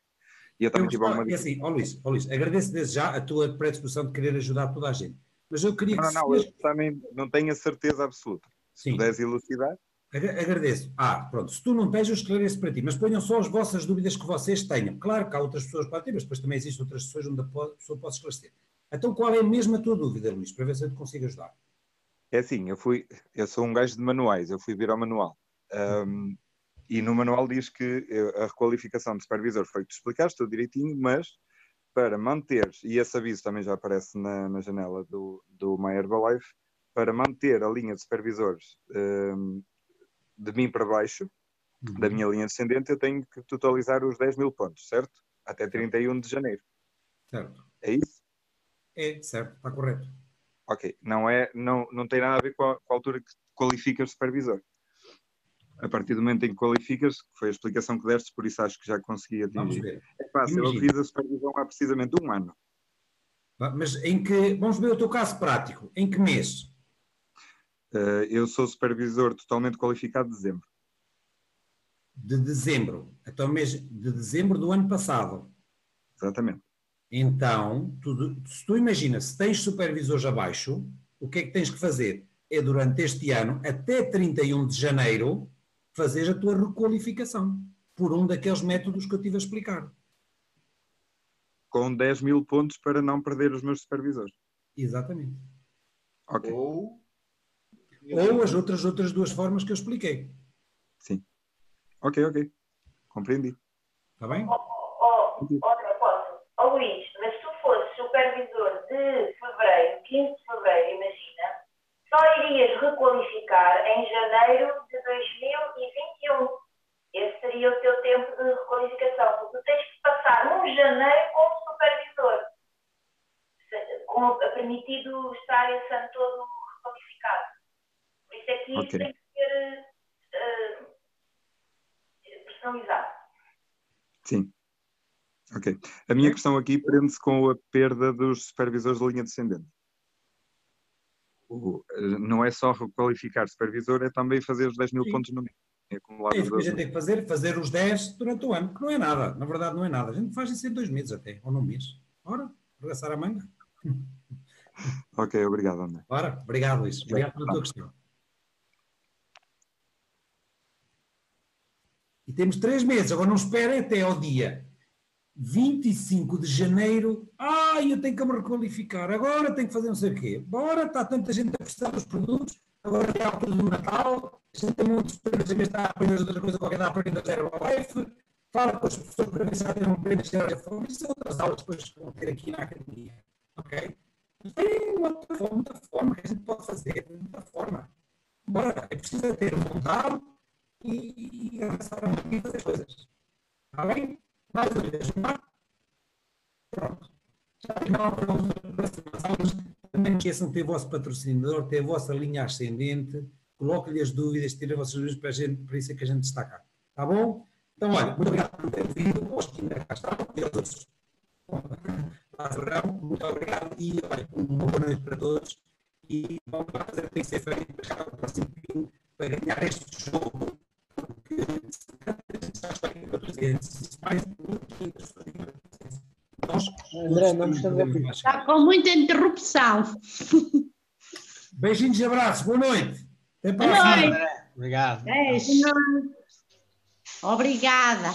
E eu também eu tive alguma... É assim, ó Luís, ó Luís, agradeço desde já a tua predisposição de querer ajudar toda a gente. Mas eu queria não, que... Não, não, eu também não tenho a certeza absoluta. Se Sim. puderes elucidar. Agradeço. Ah, pronto, se tu não tens, eu esclareço para ti, mas ponham só as vossas dúvidas que vocês tenham. Claro que há outras pessoas que podem ter, mas depois também existem outras pessoas onde a pessoa pode esclarecer. Então, qual é mesmo a tua dúvida, Luís, para ver se eu te consigo ajudar? É assim, eu fui, eu sou um gajo de manuais, eu fui ver ao manual. Um, e no manual diz que a requalificação de supervisor foi que tu explicaste tudo direitinho, mas para manter, e esse aviso também já aparece na, na janela do, do My Herbalife, para manter a linha de supervisores um, de mim para baixo, uhum. da minha linha descendente, eu tenho que totalizar os 10 mil pontos, certo? Até 31 de janeiro. Certo. É isso? É, certo, está correto. Ok, não, é, não, não tem nada a ver com a, com a altura que qualificas supervisor. A partir do momento em que qualificas, que foi a explicação que deste, por isso acho que já consegui atingir. Vamos ver. É fácil, eu fiz a supervisão há precisamente um ano. Mas em que, vamos ver o teu caso prático, em que mês? Uh, eu sou supervisor totalmente qualificado de dezembro. De dezembro, então mês de dezembro do ano passado. Exatamente. Então, tu, se tu imaginas, se tens supervisores abaixo, o que é que tens que fazer? É durante este ano, até 31 de janeiro, fazer a tua requalificação por um daqueles métodos que eu tive a explicar. Com 10 mil pontos para não perder os meus supervisores. Exatamente. Ok. Ou, Ou as outras, outras duas formas que eu expliquei. Sim. Ok, ok. Compreendi. Está bem? Oh, oh, oh, oh Luís, mas se tu fosses supervisor de fevereiro, 15 de fevereiro, imagina, só irias requalificar em janeiro de 2021. Esse seria o teu tempo de requalificação. Porque tu tens que passar um janeiro como supervisor. Com, permitido estar esse ano todo requalificado. Por isso é que isso okay. tem que ser uh, personalizado. Sim. Ok. A minha questão aqui prende-se com a perda dos supervisores de linha descendente. Não é só requalificar supervisor, é também fazer os 10 mil Sim. pontos no mês. É, isso que a gente tem que fazer, fazer os 10 durante o ano, que não é nada, na verdade não é nada. A gente faz isso em dois meses até, ou num mês. Ora, arregaçar a manga. Ok, obrigado, André. Ora, obrigado, Luís. Obrigado pela tua questão. E temos três meses, agora não esperem até ao dia 25 de janeiro, ah, eu tenho que me requalificar, agora tenho que fazer não sei o quê. Bora, está tanta gente a prestar os produtos, agora é a altura do Natal, a gente tem muitos prêmios, também está a aprender outra coisa qualquer, dá a aprender a zero life, fala com as pessoas para ver se tem um prêmio de forma, isso são outras aulas depois que vão ter aqui na academia, ok? Tem muita forma, muita forma que a gente pode fazer, muita forma. Bora, é preciso ter vontade e, e avançar a fazer coisas. Está bem? Mais dúvidas? Não? Pronto. Já vamos. Também esqueçam de ter o vosso patrocinador, ter a vossa linha ascendente, coloque-lhe as dúvidas, tire as vossas dúvidas para, a gente, para isso é que a gente destaca. Tá bom? Então, olha, muito obrigado por ter vindo, aos que ainda cá estão e aos outros. Muito obrigado e olha, uma boa noite para todos. E vamos lá fazer o que tem que ser feito para o próximo para ganhar este jogo André, não me Está com muita interrupção. Beijinhos e abraços. Boa noite. Até para a Obrigado. Beijo. Obrigada.